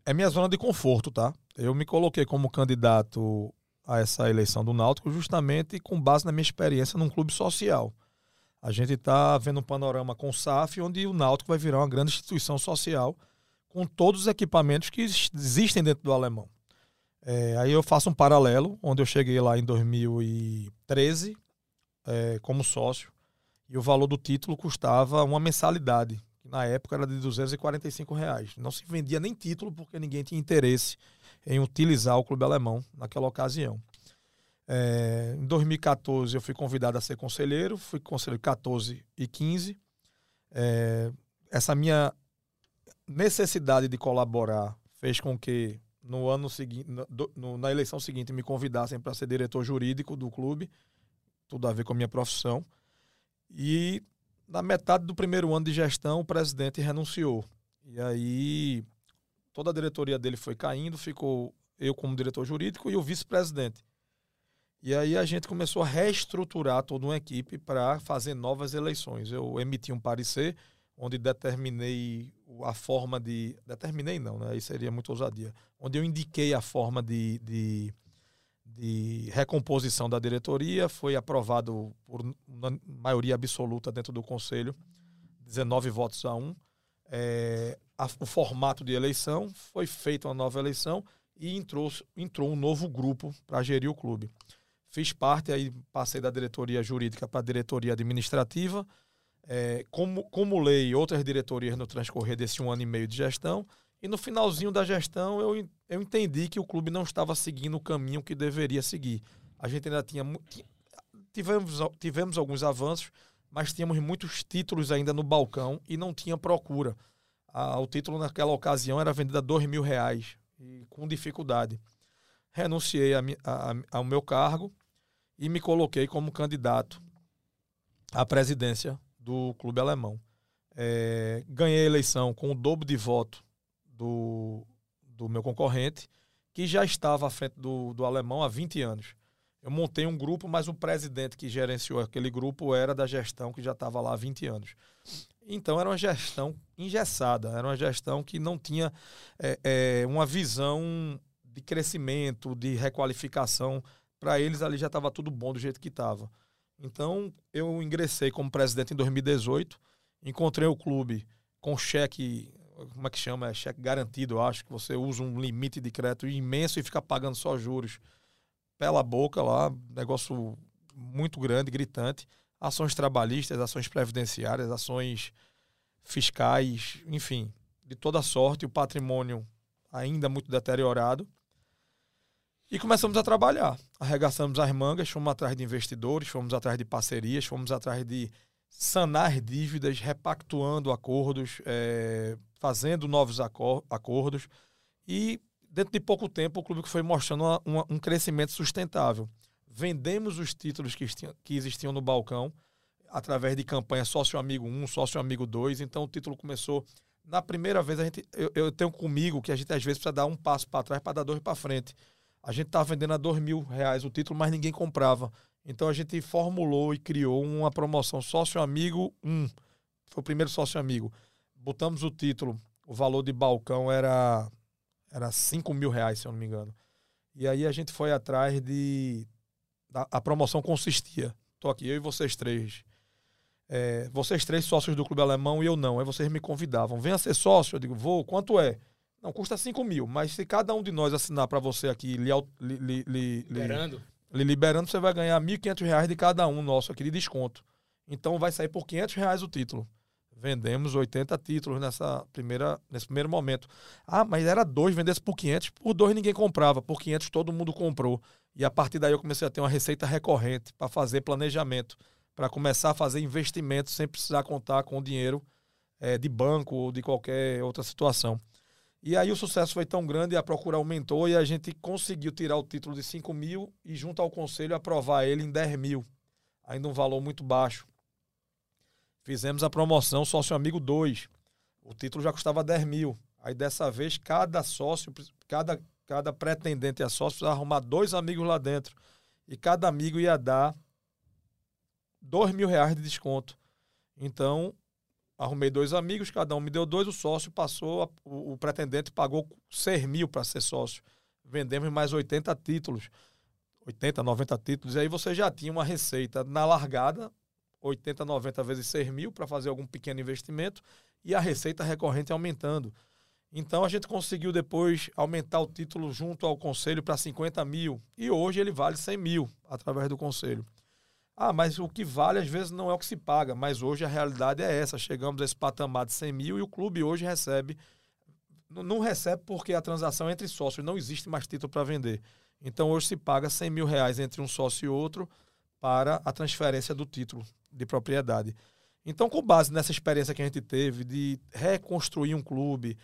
é minha zona de conforto, tá? Eu me coloquei como candidato a essa eleição do Náutico justamente com base na minha experiência num clube social. A gente está vendo um panorama com o SAF, onde o Náutico vai virar uma grande instituição social com todos os equipamentos que existem dentro do alemão. É, aí eu faço um paralelo, onde eu cheguei lá em 2013 é, como sócio e o valor do título custava uma mensalidade, que na época era de 245 reais. Não se vendia nem título porque ninguém tinha interesse em utilizar o clube alemão naquela ocasião. É, em 2014 eu fui convidado a ser conselheiro, fui conselheiro 14 e 15. É, essa minha necessidade de colaborar fez com que no ano seguinte, no, na eleição seguinte, me convidassem para ser diretor jurídico do clube, tudo a ver com a minha profissão. E na metade do primeiro ano de gestão, o presidente renunciou. E aí toda a diretoria dele foi caindo, ficou eu como diretor jurídico e o vice-presidente. E aí a gente começou a reestruturar toda uma equipe para fazer novas eleições. Eu emiti um parecer onde determinei a forma de. Determinei não, né? Aí seria muito ousadia. Onde eu indiquei a forma de, de, de recomposição da diretoria, foi aprovado por maioria absoluta dentro do Conselho, 19 votos a 1. É, a, o formato de eleição, foi feita uma nova eleição e entrou, entrou um novo grupo para gerir o clube. Fiz parte, aí passei da diretoria jurídica para a diretoria administrativa é, como, como lei outras diretorias no transcorrer desse um ano e meio de gestão. E no finalzinho da gestão eu, eu entendi que o clube não estava seguindo o caminho que deveria seguir. A gente ainda tinha. Tivemos, tivemos alguns avanços, mas tínhamos muitos títulos ainda no balcão e não tinha procura. o título naquela ocasião era vendido a dois mil reais e com dificuldade. Renunciei a, a, ao meu cargo e me coloquei como candidato à presidência do clube alemão. É, ganhei a eleição com o dobro de voto do, do meu concorrente, que já estava à frente do, do alemão há 20 anos. Eu montei um grupo, mas o presidente que gerenciou aquele grupo era da gestão que já estava lá há 20 anos. Então era uma gestão engessada, era uma gestão que não tinha é, é, uma visão de crescimento, de requalificação. Para eles ali já estava tudo bom do jeito que estava. Então eu ingressei como presidente em 2018, encontrei o clube com cheque, como é que chama? É cheque garantido, eu acho, que você usa um limite de crédito imenso e fica pagando só juros pela boca lá, negócio muito grande, gritante. Ações trabalhistas, ações previdenciárias, ações fiscais, enfim, de toda sorte, o patrimônio ainda muito deteriorado. E começamos a trabalhar. Arregaçamos as mangas, fomos atrás de investidores, fomos atrás de parcerias, fomos atrás de sanar dívidas, repactuando acordos, é, fazendo novos acordos. E dentro de pouco tempo, o clube foi mostrando uma, uma, um crescimento sustentável. Vendemos os títulos que, que existiam no balcão através de campanha Sócio Amigo 1, Sócio Amigo 2. Então o título começou. Na primeira vez, a gente, eu, eu tenho comigo que a gente às vezes precisa dar um passo para trás para dar dois para frente. A gente estava vendendo a dois mil reais o título, mas ninguém comprava. Então a gente formulou e criou uma promoção Sócio Amigo 1. Foi o primeiro Sócio Amigo. Botamos o título, o valor de balcão era era 5 mil reais, se eu não me engano. E aí a gente foi atrás de. A, a promoção consistia. Estou aqui, eu e vocês três. É, vocês três sócios do Clube Alemão e eu não. Aí vocês me convidavam. Venha ser sócio. Eu digo, vou, quanto é? Não, custa 5 mil. Mas se cada um de nós assinar para você aqui, li, li, li, liberando. Lhe liberando, você vai ganhar 1.500 reais de cada um nosso aqui de desconto. Então vai sair por 500 reais o título. Vendemos 80 títulos nessa primeira, nesse primeiro momento. Ah, mas era dois, vendesse por 500. Por dois ninguém comprava, por 500 todo mundo comprou. E a partir daí eu comecei a ter uma receita recorrente para fazer planejamento, para começar a fazer investimentos sem precisar contar com dinheiro é, de banco ou de qualquer outra situação. E aí o sucesso foi tão grande, a procura aumentou e a gente conseguiu tirar o título de 5 mil e junto ao conselho aprovar ele em 10 mil. Ainda um valor muito baixo. Fizemos a promoção Sócio Amigo 2. O título já custava 10 mil. Aí dessa vez, cada sócio, cada, cada pretendente a sócio precisava arrumar dois amigos lá dentro. E cada amigo ia dar 2 mil reais de desconto. Então, arrumei dois amigos, cada um me deu dois, o sócio passou, o, o pretendente pagou 6 mil para ser sócio. Vendemos mais 80 títulos. 80, 90 títulos. E aí você já tinha uma receita na largada 80, 90 vezes 6 mil para fazer algum pequeno investimento e a receita recorrente aumentando. Então a gente conseguiu depois aumentar o título junto ao conselho para 50 mil e hoje ele vale 100 mil através do conselho. Ah, mas o que vale às vezes não é o que se paga, mas hoje a realidade é essa. Chegamos a esse patamar de 100 mil e o clube hoje recebe. Não recebe porque a transação é entre sócios, não existe mais título para vender. Então hoje se paga 100 mil reais entre um sócio e outro para a transferência do título de propriedade. Então, com base nessa experiência que a gente teve de reconstruir um clube,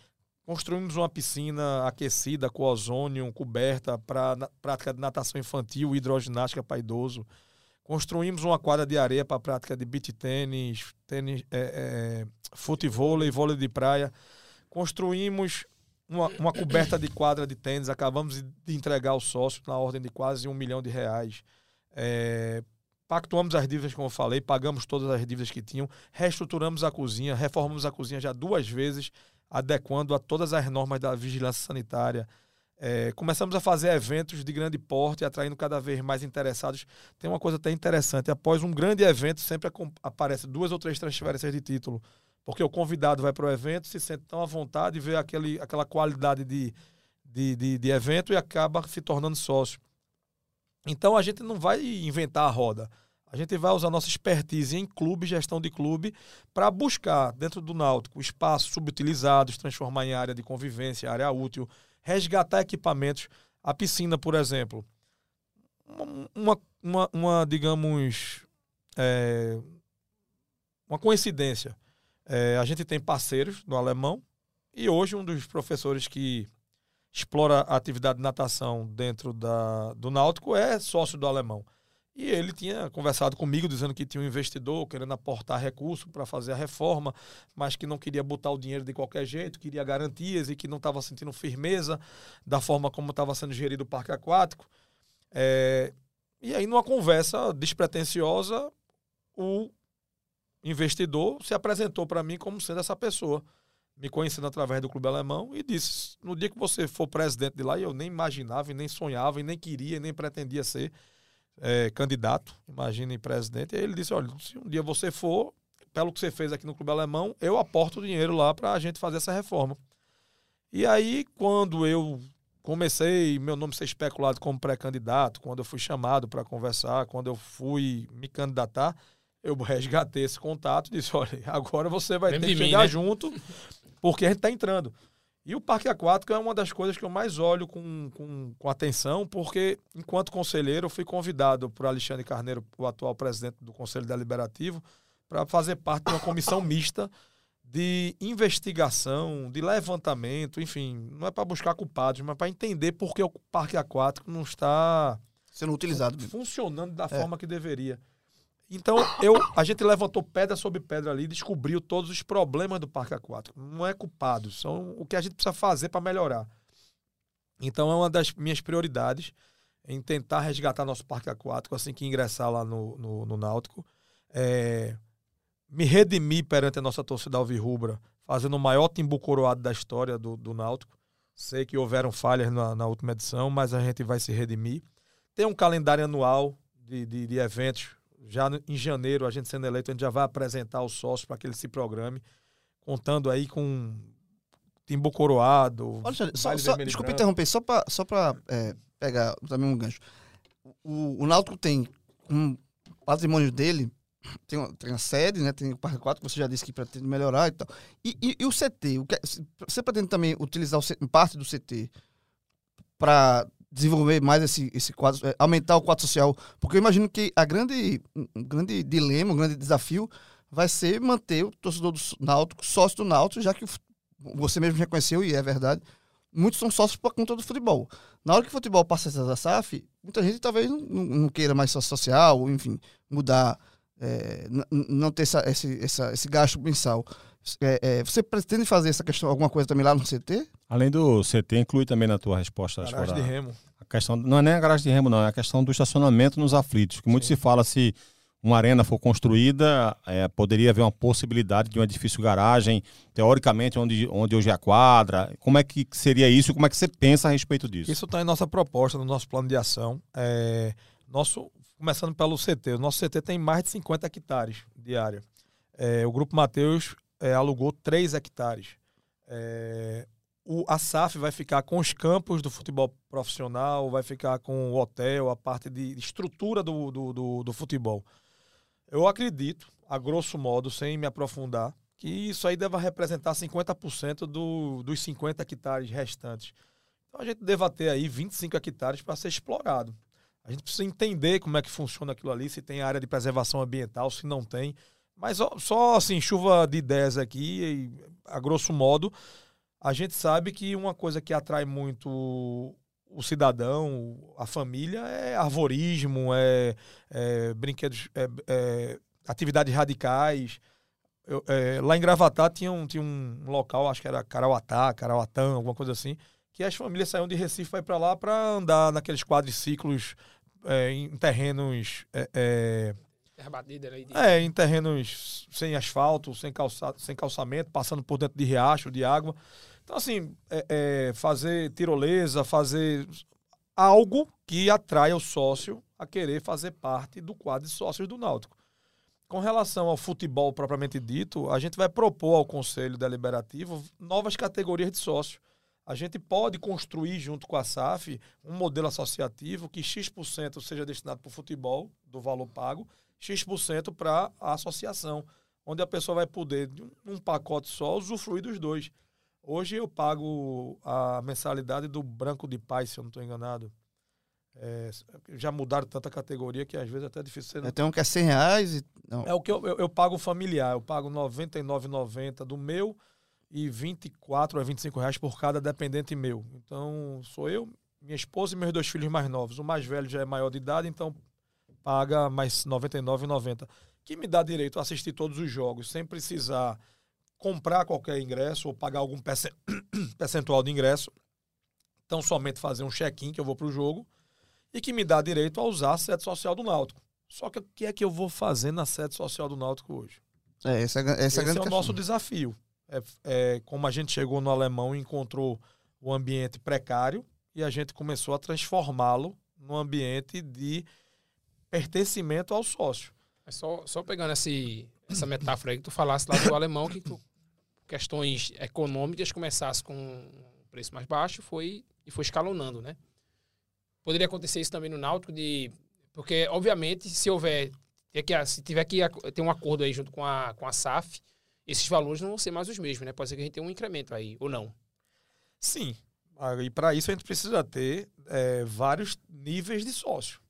construímos uma piscina aquecida com ozônio, coberta para prática de natação infantil hidroginástica para idoso. Construímos uma quadra de areia para prática de beach tênis, tênis é, é, futebol e vôlei de praia. Construímos uma, uma, coberta de quadra de tênis, acabamos de entregar ao sócio na ordem de quase um milhão de reais. É, Pactuamos as dívidas, como eu falei, pagamos todas as dívidas que tinham, reestruturamos a cozinha, reformamos a cozinha já duas vezes, adequando a todas as normas da vigilância sanitária. É, começamos a fazer eventos de grande porte, atraindo cada vez mais interessados. Tem uma coisa até interessante: após um grande evento, sempre aparece duas ou três transferências de título, porque o convidado vai para o evento, se sente tão à vontade, vê aquele, aquela qualidade de, de, de, de evento e acaba se tornando sócio. Então a gente não vai inventar a roda. A gente vai usar nossa expertise em clube, gestão de clube, para buscar dentro do Náutico espaços subutilizados, transformar em área de convivência, área útil, resgatar equipamentos. A piscina, por exemplo, uma, uma, uma digamos, é, uma coincidência. É, a gente tem parceiros no alemão e hoje um dos professores que explora a atividade de natação dentro da, do Náutico é sócio do alemão. E ele tinha conversado comigo dizendo que tinha um investidor querendo aportar recurso para fazer a reforma, mas que não queria botar o dinheiro de qualquer jeito, queria garantias e que não estava sentindo firmeza da forma como estava sendo gerido o parque aquático. É, e aí, numa conversa despretensiosa, o investidor se apresentou para mim como sendo essa pessoa, me conhecendo através do clube alemão e disse: no dia que você for presidente de lá, eu nem imaginava, e nem sonhava, e nem queria, e nem pretendia ser é, candidato, imagine presidente. E aí ele disse: olha, se um dia você for, pelo que você fez aqui no clube alemão, eu aporto dinheiro lá para a gente fazer essa reforma. E aí, quando eu comecei meu nome ser especulado como pré-candidato, quando eu fui chamado para conversar, quando eu fui me candidatar, eu <laughs> resgatei esse contato e disse: olha, agora você vai ter que chegar né? junto, porque a gente está entrando. E o parque aquático é uma das coisas que eu mais olho com, com, com atenção, porque, enquanto conselheiro, eu fui convidado por Alexandre Carneiro, o atual presidente do Conselho Deliberativo, para fazer parte de uma comissão mista de investigação, de levantamento, enfim, não é para buscar culpados, mas para entender por que o parque aquático não está sendo utilizado, funcionando da é. forma que deveria. Então, eu, a gente levantou pedra sobre pedra ali, descobriu todos os problemas do parque aquático. Não é culpado, são o que a gente precisa fazer para melhorar. Então, é uma das minhas prioridades em tentar resgatar nosso parque aquático assim que ingressar lá no, no, no Náutico. É, me redimir perante a nossa torcida alvirrubra, fazendo o maior timbu coroado da história do, do Náutico. Sei que houveram falhas na, na, última edição, mas a gente vai se redimir. Tem um calendário anual de, de, de eventos já em janeiro, a gente sendo eleito, a gente já vai apresentar os sócios para que ele se programe, contando aí com timbo coroado. Olha, só, só, desculpa interromper, só para só é, pegar também um gancho. O, o Náutico tem um patrimônio dele, tem, uma, tem a sede, né? Tem o Parque 4, que você já disse que pretende melhorar e tal. E, e, e o CT? O que, você pretende também utilizar o, parte do CT para desenvolver mais esse, esse quadro, é, aumentar o quadro social, porque eu imagino que a grande, um grande dilema, um grande desafio vai ser manter o torcedor do Náutico sócio do Náutico, já que você mesmo reconheceu, e é verdade, muitos são sócios por conta do futebol. Na hora que o futebol passa essa SAF, muita gente talvez não, não queira mais sócio social, ou enfim, mudar, é, não ter essa, esse, essa, esse gasto mensal. É, é, você pretende fazer essa questão, alguma coisa também lá no CT? Além do CT, inclui também na tua resposta. Garagem de remo. A questão, não é nem a garagem de remo, não, é a questão do estacionamento nos aflitos. Que muito se fala se uma arena for construída, é, poderia haver uma possibilidade de um edifício garagem, teoricamente, onde, onde hoje é a quadra. Como é que seria isso? Como é que você pensa a respeito disso? Isso está em nossa proposta, no nosso plano de ação. É, nosso, começando pelo CT. O nosso CT tem mais de 50 hectares de área. É, o Grupo Mateus é, alugou 3 hectares. É, o, a SAF vai ficar com os campos do futebol profissional, vai ficar com o hotel, a parte de estrutura do, do, do, do futebol. Eu acredito, a grosso modo, sem me aprofundar, que isso aí deva representar 50% do, dos 50 hectares restantes. Então a gente deva ter aí 25 hectares para ser explorado. A gente precisa entender como é que funciona aquilo ali, se tem área de preservação ambiental, se não tem. Mas só assim, chuva de ideias aqui, a grosso modo, a gente sabe que uma coisa que atrai muito o cidadão, a família, é arvorismo, é, é brinquedos, é, é, atividades radicais. Eu, é, lá em Gravatá tinha um, tinha um local, acho que era Carauatá, Carauatã, alguma coisa assim, que as famílias saíam de Recife para ir para lá para andar naqueles quadriciclos é, em terrenos é, é aí. É, em terrenos sem asfalto, sem, calça, sem calçamento, passando por dentro de riacho, de água. Então, assim, é, é fazer tirolesa, fazer algo que atraia o sócio a querer fazer parte do quadro de sócios do Náutico. Com relação ao futebol propriamente dito, a gente vai propor ao Conselho Deliberativo novas categorias de sócio. A gente pode construir, junto com a SAF, um modelo associativo que X% seja destinado para o futebol, do valor pago, X% para a associação, onde a pessoa vai poder, num pacote só, usufruir dos dois. Hoje eu pago a mensalidade do Branco de Paz, se eu não estou enganado. É, já mudaram tanta categoria que às vezes é até difícil ser. Tem um que é 100 reais e Não. É o que eu, eu, eu pago familiar, eu pago R$ 99,90 do meu e 24 a 25 reais por cada dependente meu. Então, sou eu, minha esposa e meus dois filhos mais novos. O mais velho já é maior de idade, então paga mais R$ 99,90. Que me dá direito a assistir todos os jogos sem precisar comprar qualquer ingresso ou pagar algum <clears throat> percentual de ingresso. Então, somente fazer um check-in que eu vou para o jogo e que me dá direito a usar a sede social do Náutico. Só que o que é que eu vou fazer na sede social do Náutico hoje? É, essa, essa Esse é, é o nosso desafio. É, é, como a gente chegou no alemão e encontrou o ambiente precário e a gente começou a transformá-lo num ambiente de pertencimento ao sócio. É só, só pegando esse, essa metáfora aí que tu falasse lá do alemão, que questões econômicas começasse com um preço mais baixo foi, e foi escalonando, né? Poderia acontecer isso também no Náutico, de, porque, obviamente, se houver, se tiver que ter um acordo aí junto com a, com a SAF, esses valores não vão ser mais os mesmos, né? Pode ser que a gente tenha um incremento aí, ou não. Sim. Ah, e para isso a gente precisa ter é, vários níveis de sócio.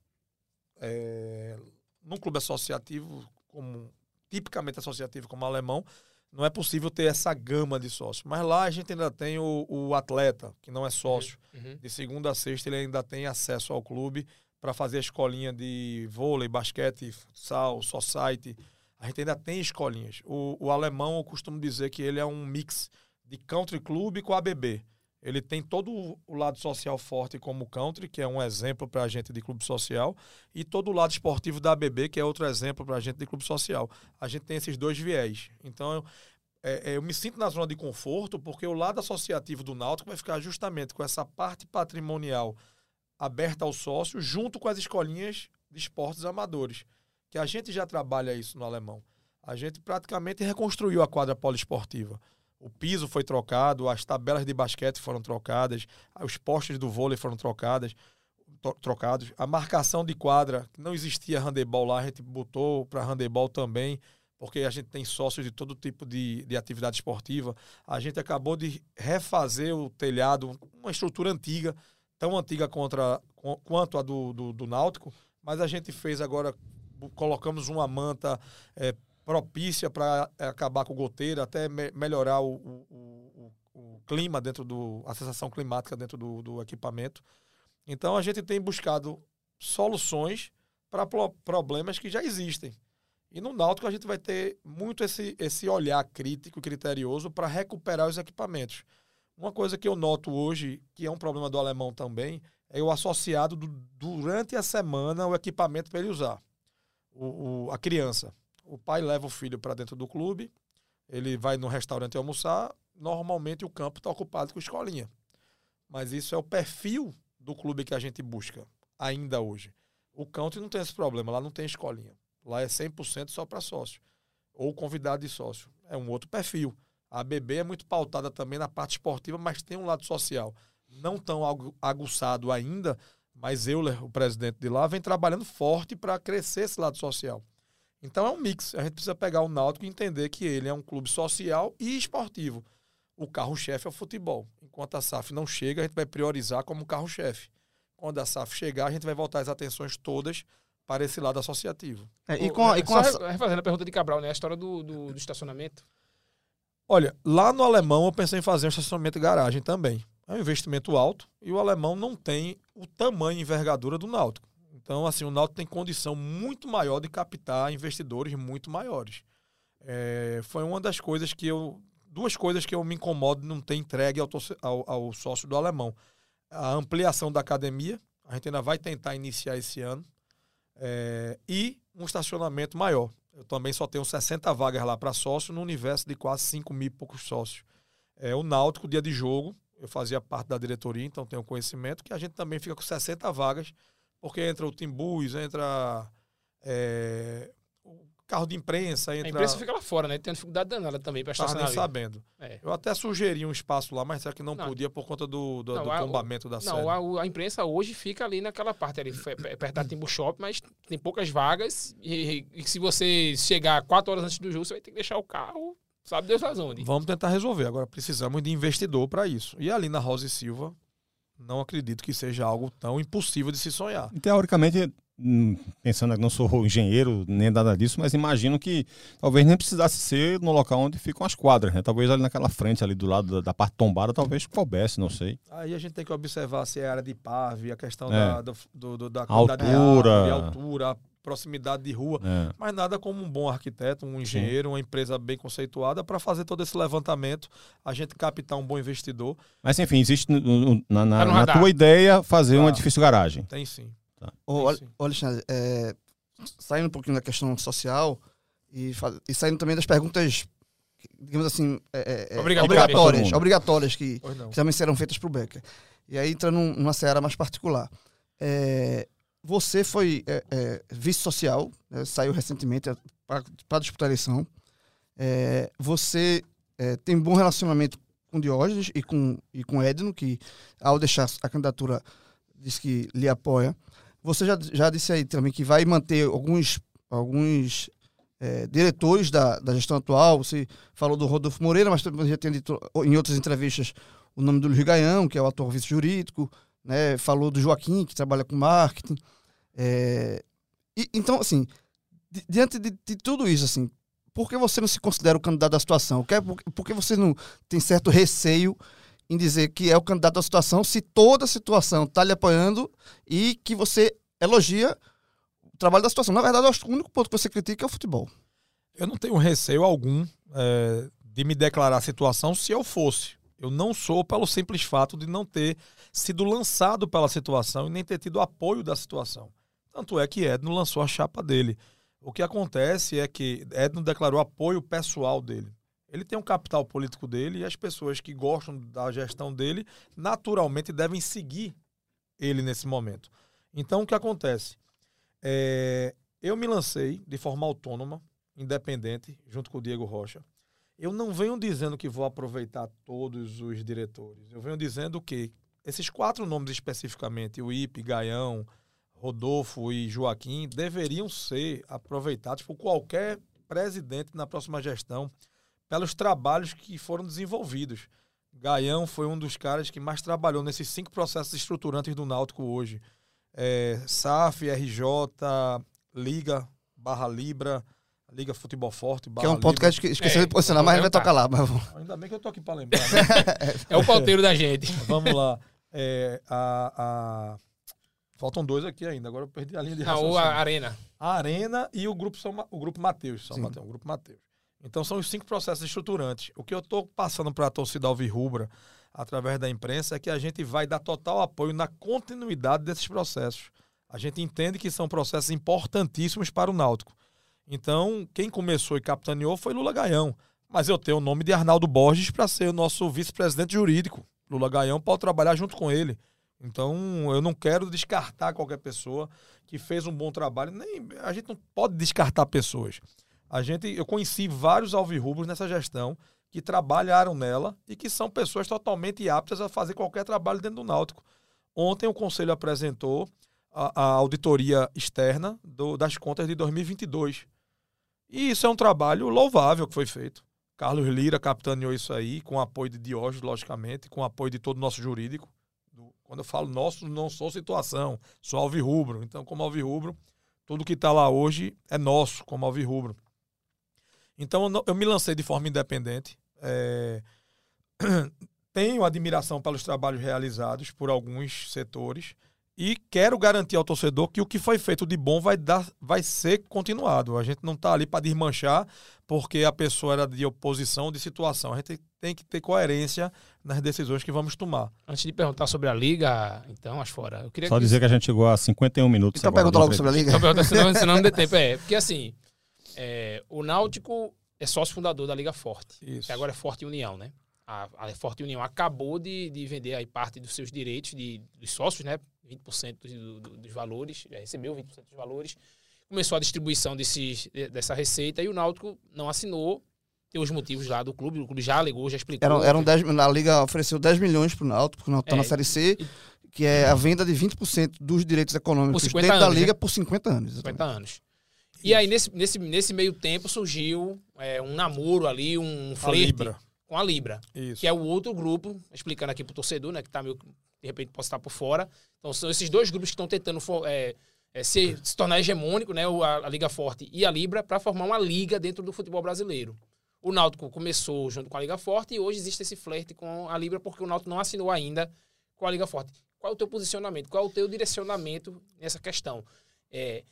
É, num clube associativo, como tipicamente associativo como o alemão, não é possível ter essa gama de sócios. Mas lá a gente ainda tem o, o atleta, que não é sócio. Uhum. uhum. De segunda a sexta ele ainda tem acesso ao clube para fazer a escolinha de vôlei, basquete, futsal, society a gente ainda tem escolinhas. O, o alemão, eu costumo dizer que ele é um mix de country club com ABB. Ele tem todo o lado social forte como o country, que é um exemplo para a gente de clube social, e todo o lado esportivo da ABB, que é outro exemplo para a gente de clube social. A gente tem esses dois viés. Então, eu, é, é, eu me sinto na zona de conforto, porque o lado associativo do Náutico vai ficar justamente com essa parte patrimonial aberta ao sócio, junto com as escolinhas de esportes amadores que a gente já trabalha isso no alemão. A gente praticamente reconstruiu a quadra poliesportiva. O piso foi trocado, as tabelas de basquete foram trocadas, os postes do vôlei foram trocadas, trocados. A marcação de quadra, que não existia handebol lá, a gente botou para handebol também, porque a gente tem sócios de todo tipo de, de atividade esportiva. A gente acabou de refazer o telhado, uma estrutura antiga, tão antiga contra, quanto a do, do, do Náutico, mas a gente fez agora colocamos uma manta é, propícia para é, acabar com goteira, até me melhorar o, o, o, o, clima dentro do. a sensação climática dentro do, do equipamento. Então a gente tem buscado soluções para problemas que já existem. E no Náutico a gente vai ter muito esse, esse olhar crítico, criterioso para recuperar os equipamentos. Uma coisa que eu noto hoje, que é um problema do alemão também, é o associado do, durante a semana o equipamento para ele usar o, o, a criança. O pai leva o filho para dentro do clube, ele vai no restaurante almoçar, normalmente o campo está ocupado com escolinha. Mas isso é o perfil do clube que a gente busca ainda hoje. O country não tem esse problema, lá não tem escolinha. Lá é 100% só para sócio. Ou convidado de sócio. É um outro perfil. A BB é muito pautada também na parte esportiva, mas tem um lado social. Não tão aguçado ainda, mas Euler, o presidente de lá, vem trabalhando forte para crescer esse lado social. Então é um mix. A gente precisa pegar o Náutico e entender que ele é um clube social e esportivo. O carro-chefe é o futebol. Enquanto a SAF não chega, a gente vai priorizar como carro-chefe. Quando a SAF chegar, a gente vai voltar as atenções todas para esse lado associativo. É, e com, a, e com Só a... refazendo a pergunta de Cabral, né? A história do, do, do estacionamento. Olha, lá no Alemão eu pensei em fazer um estacionamento de garagem também. É um investimento alto e o alemão não tem o tamanho e envergadura do Náutico. Então, assim, o Náutico tem condição muito maior de captar investidores muito maiores. É, foi uma das coisas que eu. Duas coisas que eu me incomodo de não ter entregue ao, ao, ao sócio do alemão. A ampliação da academia, a gente ainda vai tentar iniciar esse ano. É, e um estacionamento maior. Eu também só tenho 60 vagas lá para sócio no universo de quase 5 mil e poucos sócios. É, o Náutico, dia de jogo, eu fazia parte da diretoria, então tenho conhecimento, que a gente também fica com 60 vagas, porque entra o Timbus, entra é, o carro de imprensa, entra... A imprensa fica lá fora, né? Tem uma dificuldade danada também para estacionar sabendo. É. Eu até sugeri um espaço lá, mas será que não, não. podia por conta do, do, não, do tombamento a, da sede? Não, a, a, imprensa hoje fica ali naquela parte ali, perto da Timbu Shop, mas tem poucas vagas e, e, e se você chegar quatro horas antes do jogo, você vai ter que deixar o carro Sabe Deus faz onde. Vamos tentar resolver. Agora precisamos de investidor para isso. E ali na Rosa e Silva, não acredito que seja algo tão impossível de se sonhar. Teoricamente, hum, pensando que não sou engenheiro nem nada disso, mas imagino que talvez nem precisasse ser no local onde ficam as quadras, né? Talvez ali naquela frente, ali do lado da, da parte tombada, talvez coubesse, não sei. Aí a gente tem que observar se é área de parve, a questão é. da, do, do, da altura, de altura, proximidade de rua, é. mas nada como um bom arquiteto, um engenheiro, Sim. uma empresa bem conceituada para fazer todo esse levantamento, a gente captar um bom investidor. Mas enfim, existe na, na, tá na tua ideia fazer tá. um edifício garagem. Tem sim. Tá. Ô, sim. Alexandre, é, saindo um pouquinho da questão social e, e saindo também das perguntas digamos assim, é, é, é obrigatórias, obrigatórias que, que, também serão feitas para o Becker. E aí entrando numa seara mais particular. É, você foi é, é, vice-social, né, saiu recentemente para disputar a eleição. É, você é, tem um bom relacionamento com Diógenes e com, e com Edno, que ao deixar a candidatura diz que lhe apoia. Você já, já disse aí também que vai manter alguns, alguns é, diretores da, da gestão atual. Você falou do Rodolfo Moreira, mas também já tem dito em outras entrevistas o nome do Luiz Gaião, que é o atual vice-jurídico. Né? Falou do Joaquim, que trabalha com marketing. É, e, então, assim, di, diante de, de, tudo isso, assim, por que você não se considera o candidato da situação? Por, por que você não tem certo receio em dizer que é o candidato da situação se toda a situação está lhe apoiando e que você elogia o trabalho da situação? Na verdade, acho que o único ponto que você critica é o futebol. Eu não tenho receio algum é, de me declarar a situação se eu fosse. Eu não sou pelo simples fato de não ter sido lançado pela situação e nem ter tido apoio da situação. Tanto é que Edno lançou a chapa dele. O que acontece é que Edno declarou apoio pessoal dele. Ele tem um capital político dele e as pessoas que gostam da gestão dele naturalmente devem seguir ele nesse momento. Então, o que acontece? É, eu me lancei de forma autônoma, independente, junto com o Diego Rocha. Eu não venho dizendo que vou aproveitar todos os diretores. Eu venho dizendo que esses quatro nomes especificamente, o IP, Gaião, Rodolfo e Joaquim deveriam ser aproveitados por qualquer presidente na próxima gestão pelos trabalhos que foram desenvolvidos. Gaião foi um dos caras que mais trabalhou nesses cinco processos estruturantes do Náutico hoje. É, SAF, RJ, Liga, Barra Libra, Liga Futebol Forte, Barra Que é um ponto Libra. que a gente esqueceu é, de posicionar, mas a gente vai tocar lá. Mas... Ainda bem que eu tô aqui para lembrar. Né? <laughs> é o pauteiro da gente. Vamos lá. É, a, a Faltam dois aqui ainda. Agora eu perdi a linha de raciocínio. a Arena. A Arena e o grupo São, o grupo Mateus, São Mateus, o grupo Mateus. Então são os cinco processos estruturantes. O que eu estou passando para a torcida alvirrubra através da imprensa é que a gente vai dar total apoio na continuidade desses processos. A gente entende que são processos importantíssimos para o Náutico. Então, quem começou e capitaneou foi Lula Gaião. Mas eu tenho o nome de Arnaldo Borges para ser o nosso vice-presidente jurídico. Lula Gaião pode trabalhar junto com ele. Então, eu não quero descartar qualquer pessoa que fez um bom trabalho. Nem a gente não pode descartar pessoas. A gente, eu conheci vários alvirrubros nessa gestão que trabalharam nela e que são pessoas totalmente aptas a fazer qualquer trabalho dentro do Náutico. Ontem o conselho apresentou a, a auditoria externa do, das contas de 2022. E isso é um trabalho louvável que foi feito. Carlos Lira capitaneou isso aí, com apoio de Diógenes, logicamente, com apoio de todo o nosso jurídico. Quando eu falo nosso, não sou situação, sou alvirrubro. Então, como alvirrubro, tudo que está lá hoje é nosso, como alvirrubro. Então, eu me lancei de forma independente. É... <clears throat> Tenho admiração pelos trabalhos realizados por alguns setores e quero garantir ao torcedor que o que foi feito de bom vai, dar, vai ser continuado. A gente não está ali para desmanchar porque a pessoa era de oposição, de situação. A gente tem que ter coerência nas decisões que vamos tomar. Antes de perguntar sobre a Liga, então, as fora. Eu queria Só que... dizer que a gente chegou a 51 minutos. Então pergunta logo sobre a Liga. Então pergunta, senão, <laughs> senão não dê tempo. É, porque assim, é, o Náutico é sócio fundador da Liga Forte. Isso. Que agora é Forte União, né? A, a Forte União acabou de, de vender aí parte dos seus direitos de, dos sócios, né? 20% do, do, dos valores, já recebeu 20% dos valores. Começou a distribuição desses, dessa receita e o Náutico não assinou. Tem os motivos lá do clube, o clube já alegou, já explicou. Eram, eram 10, a Liga ofereceu 10 milhões para o Náutico, porque o Náutico está é, na Série C, que é a venda de 20% dos direitos econômicos dentro anos, da Liga né? por 50 anos. 50 anos. E aí, nesse, nesse, nesse meio tempo, surgiu é, um namoro ali, um flerte com a Libra. Isso. Que é o outro grupo, explicando aqui pro torcedor, né? Que tá meio. De repente posso estar por fora. Então são esses dois grupos que estão tentando é, é, se, se tornar hegemônico, né, a, a Liga Forte e a Libra, para formar uma liga dentro do futebol brasileiro. O Náutico começou junto com a Liga Forte e hoje existe esse flerte com a Libra porque o Náutico não assinou ainda com a Liga Forte. Qual é o teu posicionamento? Qual é o teu direcionamento nessa questão? É,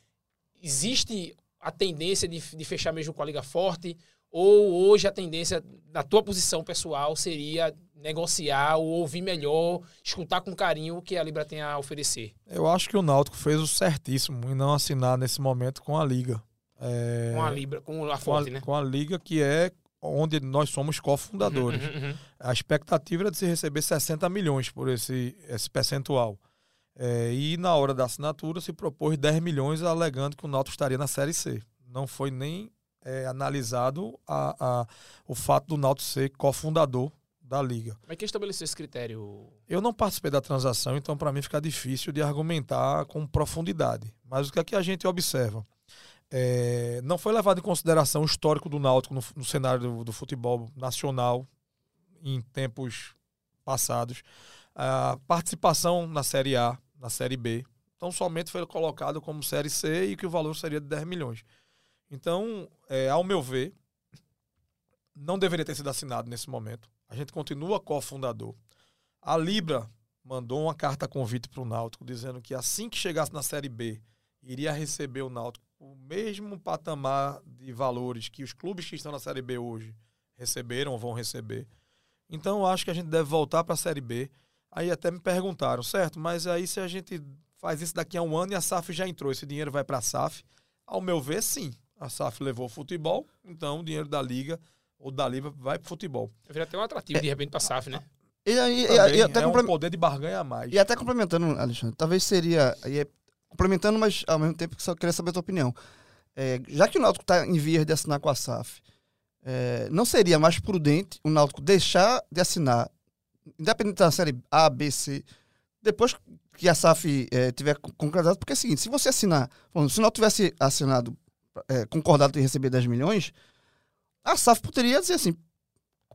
existe a tendência de, de fechar mesmo com a Liga Forte ou hoje a tendência, na tua posição pessoal, seria negociar ou ouvir melhor, escutar com carinho o que a Libra tem a oferecer? Eu acho que o Náutico fez o certíssimo em não assinar nesse momento com a Liga. É... Com a Libra, com a Forte, né? Com a Liga, que é onde nós somos cofundadores. Uhum, uhum, uhum. A expectativa era de se receber 60 milhões por esse, esse percentual. É, e na hora da assinatura se propôs 10 milhões, alegando que o Náutico estaria na Série C. Não foi nem é, analisado a, a, o fato do Náutico ser cofundador da liga. Mas quem estabeleceu esse critério? Eu não participei da transação, então para mim fica difícil de argumentar com profundidade. Mas o que é que a gente observa? É, não foi levado em consideração o histórico do Náutico no, no cenário do, do, futebol nacional em tempos passados. A participação na Série A, na Série B. Então somente foi colocado como Série C e que o valor seria de 10 milhões. Então, é, ao meu ver, não deveria ter sido assinado nesse momento. A gente continua cofundador. A Libra mandou uma carta convite para o Náutico dizendo que assim que chegasse na Série B, iria receber o Náutico o mesmo patamar de valores que os clubes que estão na Série B hoje receberam ou vão receber. Então, acho que a gente deve voltar para a Série B. Aí até me perguntaram, certo, mas aí se a gente faz isso daqui a um ano e a SAF já entrou, esse dinheiro vai para a SAF? Ao meu ver, sim. A SAF levou o futebol, então o dinheiro da liga ou da Liga vai para futebol. Vira até um atrativo de repente para a SAF, né? E, e, e, e até é um poder de barganha a mais. E até complementando, Alexandre, talvez seria. É complementando, mas ao mesmo tempo que só queria saber a tua opinião. É, já que o Náutico está em vias de assinar com a SAF, é, não seria mais prudente o Náutico deixar de assinar, independente da série A, B, C, depois que a SAF é, tiver concretado? Porque é o seguinte: se você assinar, bom, se o Náutico tivesse assinado, é, concordado em receber 10 milhões, a SAF poderia dizer assim: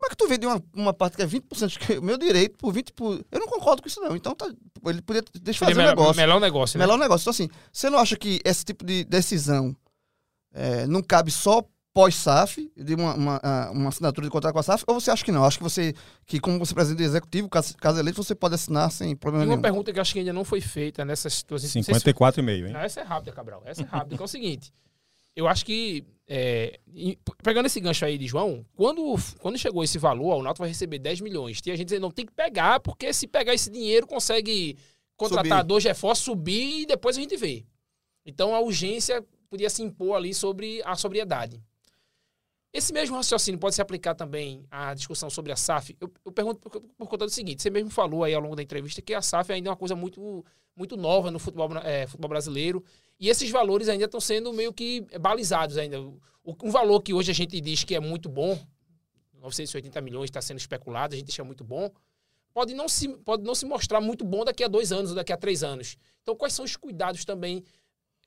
como é que tu vende uma, uma parte que é 20% que é o meu direito por 20%? Por... Eu não concordo com isso, não. Então tá, ele poderia deixar fazer o um negócio. Melhor negócio, né? Melhor negócio. Então, assim, você não acha que esse tipo de decisão é, não cabe só pós-SAF, de uma, uma, uma, assinatura de contrato com a SAF, ou você acha que não? Acho que você, que como você é presidente do executivo, caso, caso eleito, você pode assinar sem problema nenhum. Uma pergunta que acho que ainda não foi feita nessas situações. 54,5, hein? Não, essa é rápida, Cabral. Essa é rápida. que é o seguinte, eu acho que, é, pegando esse gancho aí de João, quando, quando chegou esse valor, o Náutico vai receber 10 milhões. Tinha gente dizendo, não tem que pegar, porque se pegar esse dinheiro, consegue contratar subir. dois reforços, subir e depois a gente vê. Então a urgência podia se impor ali sobre a sobriedade. Esse mesmo raciocínio pode se aplicar também à discussão sobre a SAF? Eu, eu pergunto por, por, conta do seguinte: você mesmo falou aí ao longo da entrevista que a SAF ainda é uma coisa muito, muito nova no futebol, é, futebol brasileiro e esses valores ainda estão sendo meio que balizados ainda. Um valor que hoje a gente diz que é muito bom, 980 milhões está sendo especulado, a gente acha muito bom, pode não, se, pode não se mostrar muito bom daqui a dois anos ou daqui a três anos. Então, quais são os cuidados também,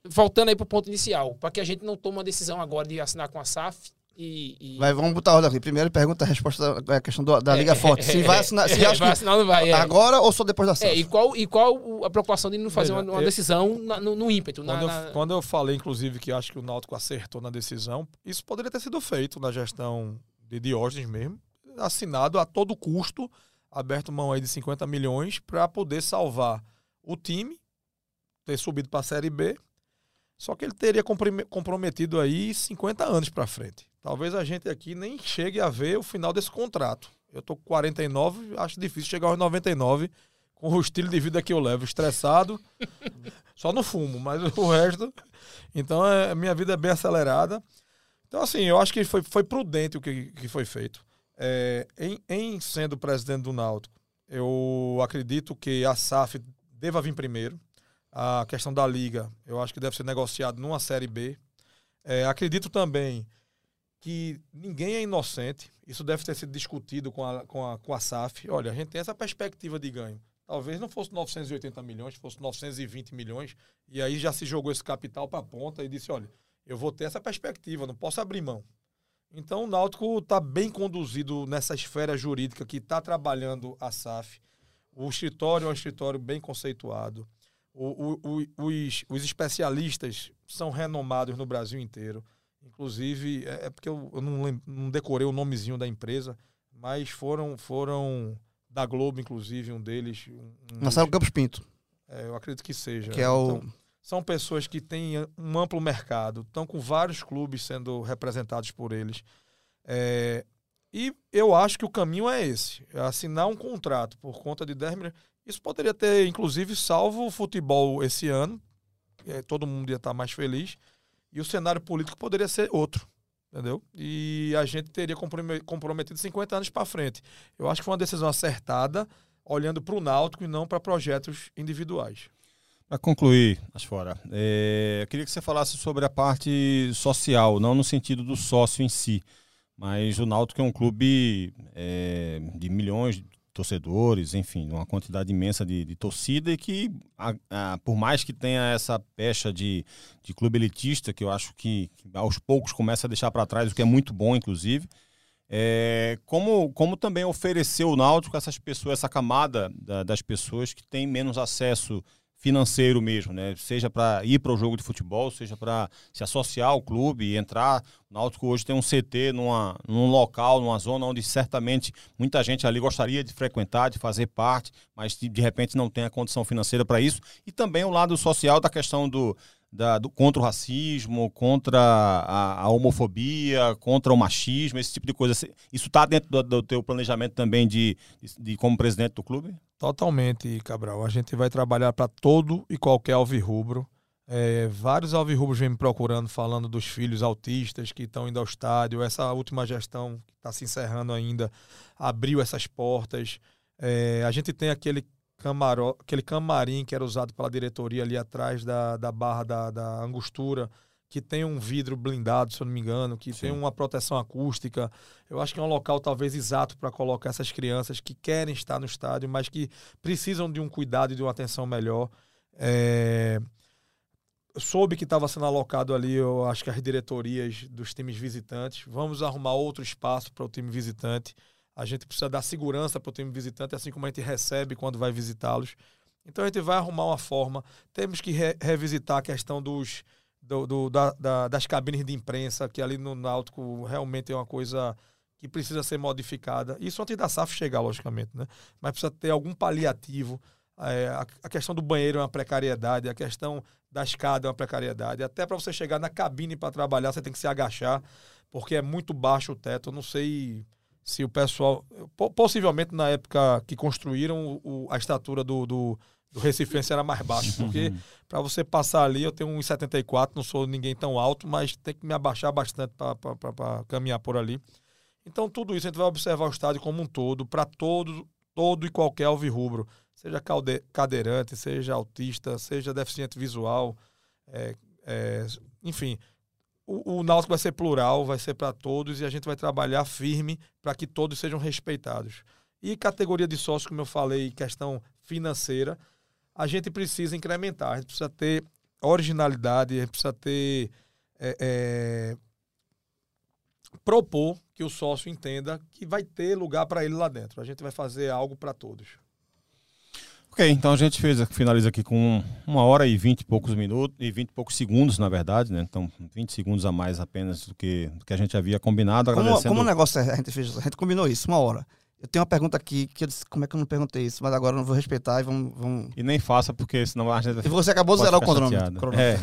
voltando aí para o ponto inicial, para que a gente não tome uma decisão agora de assinar com a SAF e, e... Vai, vamos botar a ordem aqui. Primeiro pergunta a resposta da questão do, da é, Liga Forte. Se vai assinar, se <laughs> vai assinar não vai. É. Agora ou só depois da SAF? É, e qual, e qual a preocupação de não fazer Veja, uma, uma, decisão na, no, no, ímpeto? Quando, na, eu, quando eu falei, inclusive, que acho que o Náutico acertou na decisão, isso poderia ter sido feito na gestão de Diógenes mesmo, assinado a todo custo, aberto mão aí de 50 milhões para poder salvar o time, ter subido para a Série B, só que ele teria comprometido aí 50 anos para frente. Talvez a gente aqui nem chegue a ver o final desse contrato. Eu tô com 49, acho difícil chegar aos 99 com o estilo de vida que eu levo, estressado, <laughs> só no fumo, mas o resto. Então, é, minha vida é bem acelerada. Então, assim, eu acho que foi, foi prudente o que, que foi feito. É, em, em sendo presidente do Náutico, eu acredito que a SAF deva vir primeiro. A questão da liga, eu acho que deve ser negociado numa Série B. É, acredito também que ninguém é inocente. Isso deve ter sido discutido com a, com a, com a SAF. Olha, a gente tem essa perspectiva de ganho. Talvez não fosse 980 milhões, fosse 920 milhões. E aí já se jogou esse capital para a ponta e disse: olha, eu vou ter essa perspectiva, não posso abrir mão. Então o Náutico está bem conduzido nessa esfera jurídica que está trabalhando a SAF. O escritório é um escritório bem conceituado. O, o, o, os, os especialistas são renomados no Brasil inteiro. Inclusive, é, é porque eu, eu não, lembro, não, decorei o nomezinho da empresa, mas foram, foram da Globo, inclusive, um deles. Um, Marcelo Campos Pinto. É, eu acredito que seja. Que é o. Então, são pessoas que têm um amplo mercado, estão com vários clubes sendo representados por eles. É, e eu acho que o caminho é esse: é assinar um contrato por conta de 10 milhões. Isso poderia ter, inclusive, salvo o futebol esse ano. É, todo mundo ia estar mais feliz. E o cenário político poderia ser outro. Entendeu? E a gente teria comprometido 50 anos para frente. Eu acho que foi uma decisão acertada, olhando para o Náutico e não para projetos individuais. Para concluir, Asfora, é, eu queria que você falasse sobre a parte social, não no sentido do sócio em si, mas o Náutico é um clube é, de milhões torcedores, enfim, uma quantidade imensa de, de torcida e que, a, a, por mais que tenha essa pecha de, de clube elitista, que eu acho que, que aos poucos começa a deixar para trás, o que é muito bom, inclusive, é, como, como também oferecer o Náutico essas pessoas, essa camada da, das pessoas que têm menos acesso financeiro mesmo, né? Seja para ir para o jogo de futebol, seja para se associar ao clube entrar. O Náutico hoje tem um CT numa, num local, numa zona onde certamente muita gente ali gostaria de frequentar, de fazer parte, mas de, de repente não tem a condição financeira para isso. E também o lado social da questão do, da, do, contra o racismo, contra a, a, homofobia, contra o machismo, esse tipo de coisa. Isso está dentro do, do teu planejamento também de, de, de como presidente do clube? Totalmente, Cabral. A gente vai trabalhar para todo e qualquer alvirrubro. É, vários alvirrubros vêm me procurando falando dos filhos autistas que estão indo ao estádio. Essa última gestão que está se encerrando ainda abriu essas portas. É, a gente tem aquele, camaro, aquele camarim que era usado pela diretoria ali atrás da, da barra da, da Angostura que tem um vidro blindado, se eu não me engano, que Sim. tem uma proteção acústica. Eu acho que é um local talvez exato para colocar essas crianças que querem estar no estádio, mas que precisam de um cuidado e de uma atenção melhor. É... soube que estava sendo alocado ali, eu acho que as diretorias dos times visitantes. Vamos arrumar outro espaço para o time visitante. A gente precisa dar segurança para o time visitante, assim como a gente recebe quando vai visitá-los. Então a gente vai arrumar uma forma. Temos que re revisitar a questão dos do, do da, da, das cabines de imprensa, que ali no Náutico realmente é uma coisa que precisa ser modificada. Isso antes da SAF chegar, logicamente, né? Mas precisa ter algum paliativo. É, a, a, questão do banheiro é uma precariedade, a questão da escada é uma precariedade. Até para você chegar na cabine para trabalhar, você tem que se agachar, porque é muito baixo o teto. Eu não sei se o pessoal. Possivelmente na época que construíram, o, a estatura do, do do Recifense era mais baixo, porque uhum. para você passar ali, eu tenho 1,74, não sou ninguém tão alto, mas tem que me abaixar bastante para caminhar por ali. Então, tudo isso a gente vai observar o estádio como um todo, para todo, todo e qualquer alvirrubro, seja cadeirante, seja autista, seja deficiente visual, é, é, enfim. O, o Náutico vai ser plural, vai ser para todos e a gente vai trabalhar firme para que todos sejam respeitados. E categoria de sócio, como eu falei, questão financeira, a gente precisa incrementar, a gente precisa ter originalidade, a gente precisa ter. É, é, propor que o sócio entenda que vai ter lugar para ele lá dentro. A gente vai fazer algo para todos. Ok, então a gente fez, finaliza aqui com uma hora e vinte e poucos minutos, e vinte e poucos segundos, na verdade, né? Então, 20 segundos a mais apenas do que, do que a gente havia combinado. Como, como o negócio a gente fez, a gente combinou isso, uma hora. Eu tenho uma pergunta aqui que eu disse, como é que eu não perguntei isso? Mas agora eu não vou respeitar e vamos. vamos... E nem faça, porque senão a gente vai E você acabou de zerar o cronômetro. É,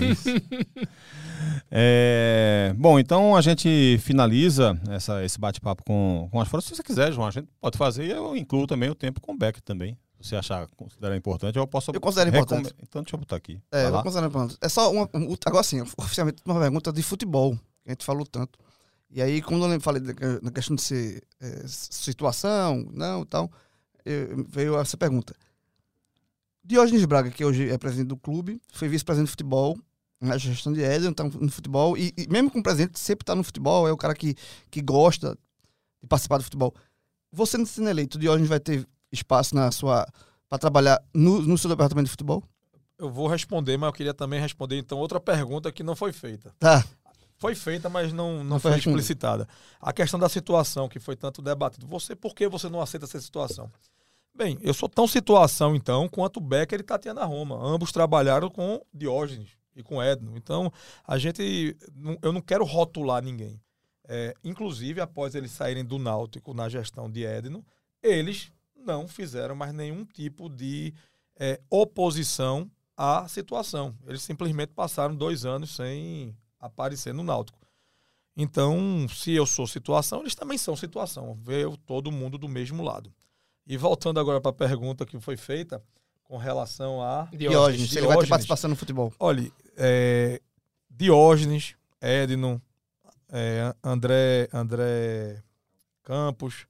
é, bom, então a gente finaliza essa, esse bate-papo com, com as fotos. Se você quiser, João, a gente pode fazer e eu incluo também o tempo com o Beck também. Se você achar, considerar importante, eu posso. Eu considero importante. Então deixa eu botar aqui. É, eu considero importante. É só uma. Agora sim, oficialmente uma pergunta de futebol, que a gente falou tanto. E aí, quando eu falei na questão de ser é, situação, não, tal, eu, veio essa pergunta. Diógenes Braga, que hoje é presidente do clube, foi vice-presidente de futebol na gestão de Éder, está no futebol, e, e, mesmo com o presidente, sempre está no futebol, é o cara que, que gosta de participar do futebol. Você, não sendo eleito, Diógenes vai ter espaço na sua para trabalhar no, no seu departamento de futebol? Eu vou responder, mas eu queria também responder então outra pergunta que não foi feita. Tá. Foi feita, mas não, não, não foi explicitada. A questão da situação que foi tanto debatido. Você, por que você não aceita essa situação? Bem, eu sou tão situação, então, quanto o Becker e Tatiana Roma. Ambos trabalharam com Diógenes e com Edno. Então, a gente. Eu não quero rotular ninguém. É, inclusive, após eles saírem do Náutico na gestão de Edno, eles não fizeram mais nenhum tipo de é, oposição à situação. Eles simplesmente passaram dois anos sem aparecer no Náutico. Então, se eu sou situação, eles também são situação. Vê todo mundo do mesmo lado. E voltando agora para a pergunta que foi feita com relação a Diógenes, Diógenes. ele vai ter participação no futebol. Olha, é, Diógenes, Edno, é, André, André Campos,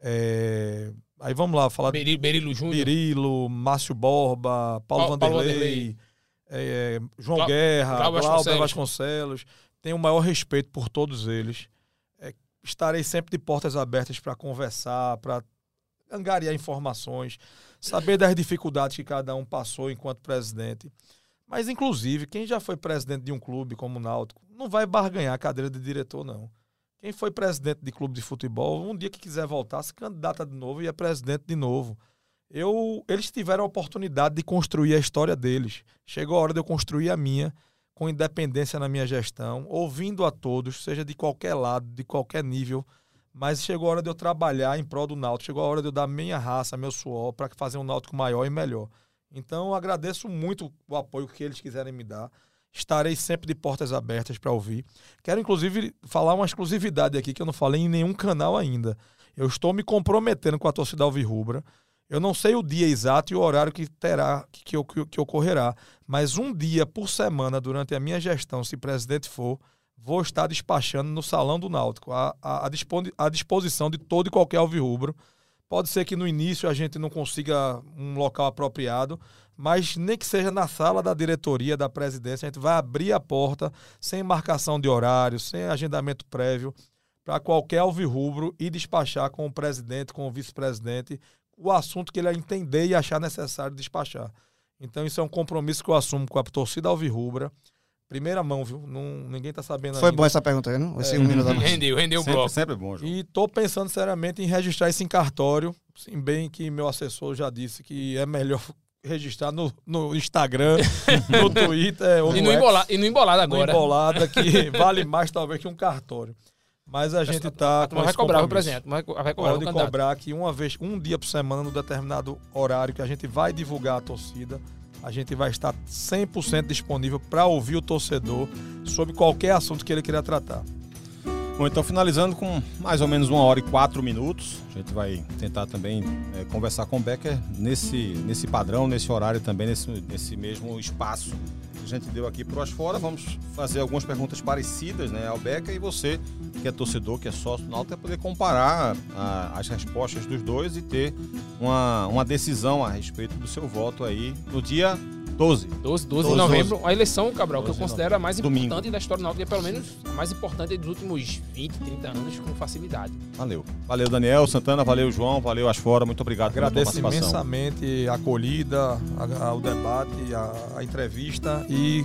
é, aí vamos lá falar Berilo, Berilo Júnior, Berilo, Márcio Borba, Paulo, Paulo Vanderlei, Vanderlei. É, João Clá Guerra, Cláudio Vasconcelos. Vasconcelos. Tenho o maior respeito por todos eles. É, estarei sempre de portas abertas para conversar, para angariar informações, saber das dificuldades que cada um passou enquanto presidente. Mas, inclusive, quem já foi presidente de um clube como o Náutico não vai barganhar a cadeira de diretor, não. Quem foi presidente de clube de futebol, um dia que quiser voltar, se candidata de novo e é presidente de novo. Eu, eles tiveram a oportunidade de construir a história deles. Chegou a hora de eu construir a minha, com independência na minha gestão, ouvindo a todos, seja de qualquer lado, de qualquer nível, mas chegou a hora de eu trabalhar em prol do Náutico, chegou a hora de eu dar minha raça, meu suor, para fazer um Náutico maior e melhor. Então, agradeço muito o apoio que eles quiserem me dar. Estarei sempre de portas abertas para ouvir. Quero, inclusive, falar uma exclusividade aqui que eu não falei em nenhum canal ainda. Eu estou me comprometendo com a torcida Alvirrubra. Eu não sei o dia exato e o horário que terá, que, que, que ocorrerá, mas um dia por semana, durante a minha gestão, se presidente for, vou estar despachando no Salão do Náutico, à, à, à disposição de todo e qualquer alvirrubro. Pode ser que no início a gente não consiga um local apropriado, mas nem que seja na sala da diretoria, da presidência, a gente vai abrir a porta sem marcação de horário, sem agendamento prévio, para qualquer alvirrubro e despachar com o presidente, com o vice-presidente, o assunto que ele entender e achar necessário despachar. Então, isso é um compromisso que eu assumo com a torcida alvirrubra. Primeira mão, viu? Não, ninguém tá sabendo Foi ainda. bom essa pergunta aí, não? Esse é, um minuto rendeu, rendeu o bloco. Sempre bom, João. E tô pensando seriamente em registrar isso em cartório, sim, bem que meu assessor já disse que é melhor <laughs> registrar no, no Instagram, <laughs> no Twitter. Ou e, no, no embolada, e no Embolada agora. No Embolada, que <laughs> vale mais talvez que um cartório. Mas a gente tá. A vai cobrar presente. Vai cobrar Pode cobrar que uma vez, um dia por semana, no determinado horário que a gente vai divulgar a torcida a gente vai estar 100% disponível para ouvir o torcedor sobre qualquer assunto que ele queira tratar. Bom, então finalizando com mais ou menos uma hora e quatro minutos, a gente vai tentar também é, conversar com o Becker nesse, nesse padrão, nesse horário também, nesse, nesse mesmo espaço que a gente deu aqui para as fora. Vamos fazer algumas perguntas parecidas né, ao Becker e você, que é torcedor, que é sócio do vai poder comparar a, as respostas dos dois e ter uma, uma decisão a respeito do seu voto aí no dia 12. 12, 12 de novembro. A eleição, Cabral, que eu considero a mais Domingo. importante da história do Náutico, é pelo menos a mais importante dos últimos 20, 30 anos, com facilidade. Valeu. Valeu, Daniel, Santana, valeu, João, valeu, Asfora, muito obrigado Agradeço pela participação. imensamente a acolhida, a, o debate, a, a entrevista e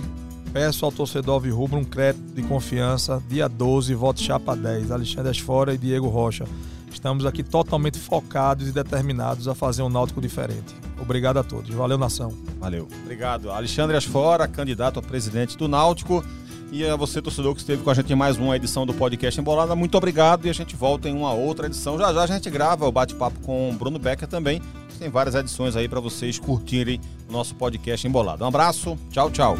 peço ao torcedor Alvirrubro um crédito de confiança, dia 12, voto chapa 10, Alexandre Asfora e Diego Rocha. Estamos aqui totalmente focados e determinados a fazer um Náutico diferente. Obrigado a todos. Valeu, nação. Valeu. Obrigado. Alexandre Asfora, candidato a presidente do Náutico. E a você, torcedor, que esteve com a gente em mais uma edição do podcast Embolada, muito obrigado. E a gente volta em uma outra edição. Já já a gente grava o bate-papo com o Bruno Becker também. Tem várias edições aí para vocês curtirem o nosso podcast Embolada. Um abraço. Tchau, tchau.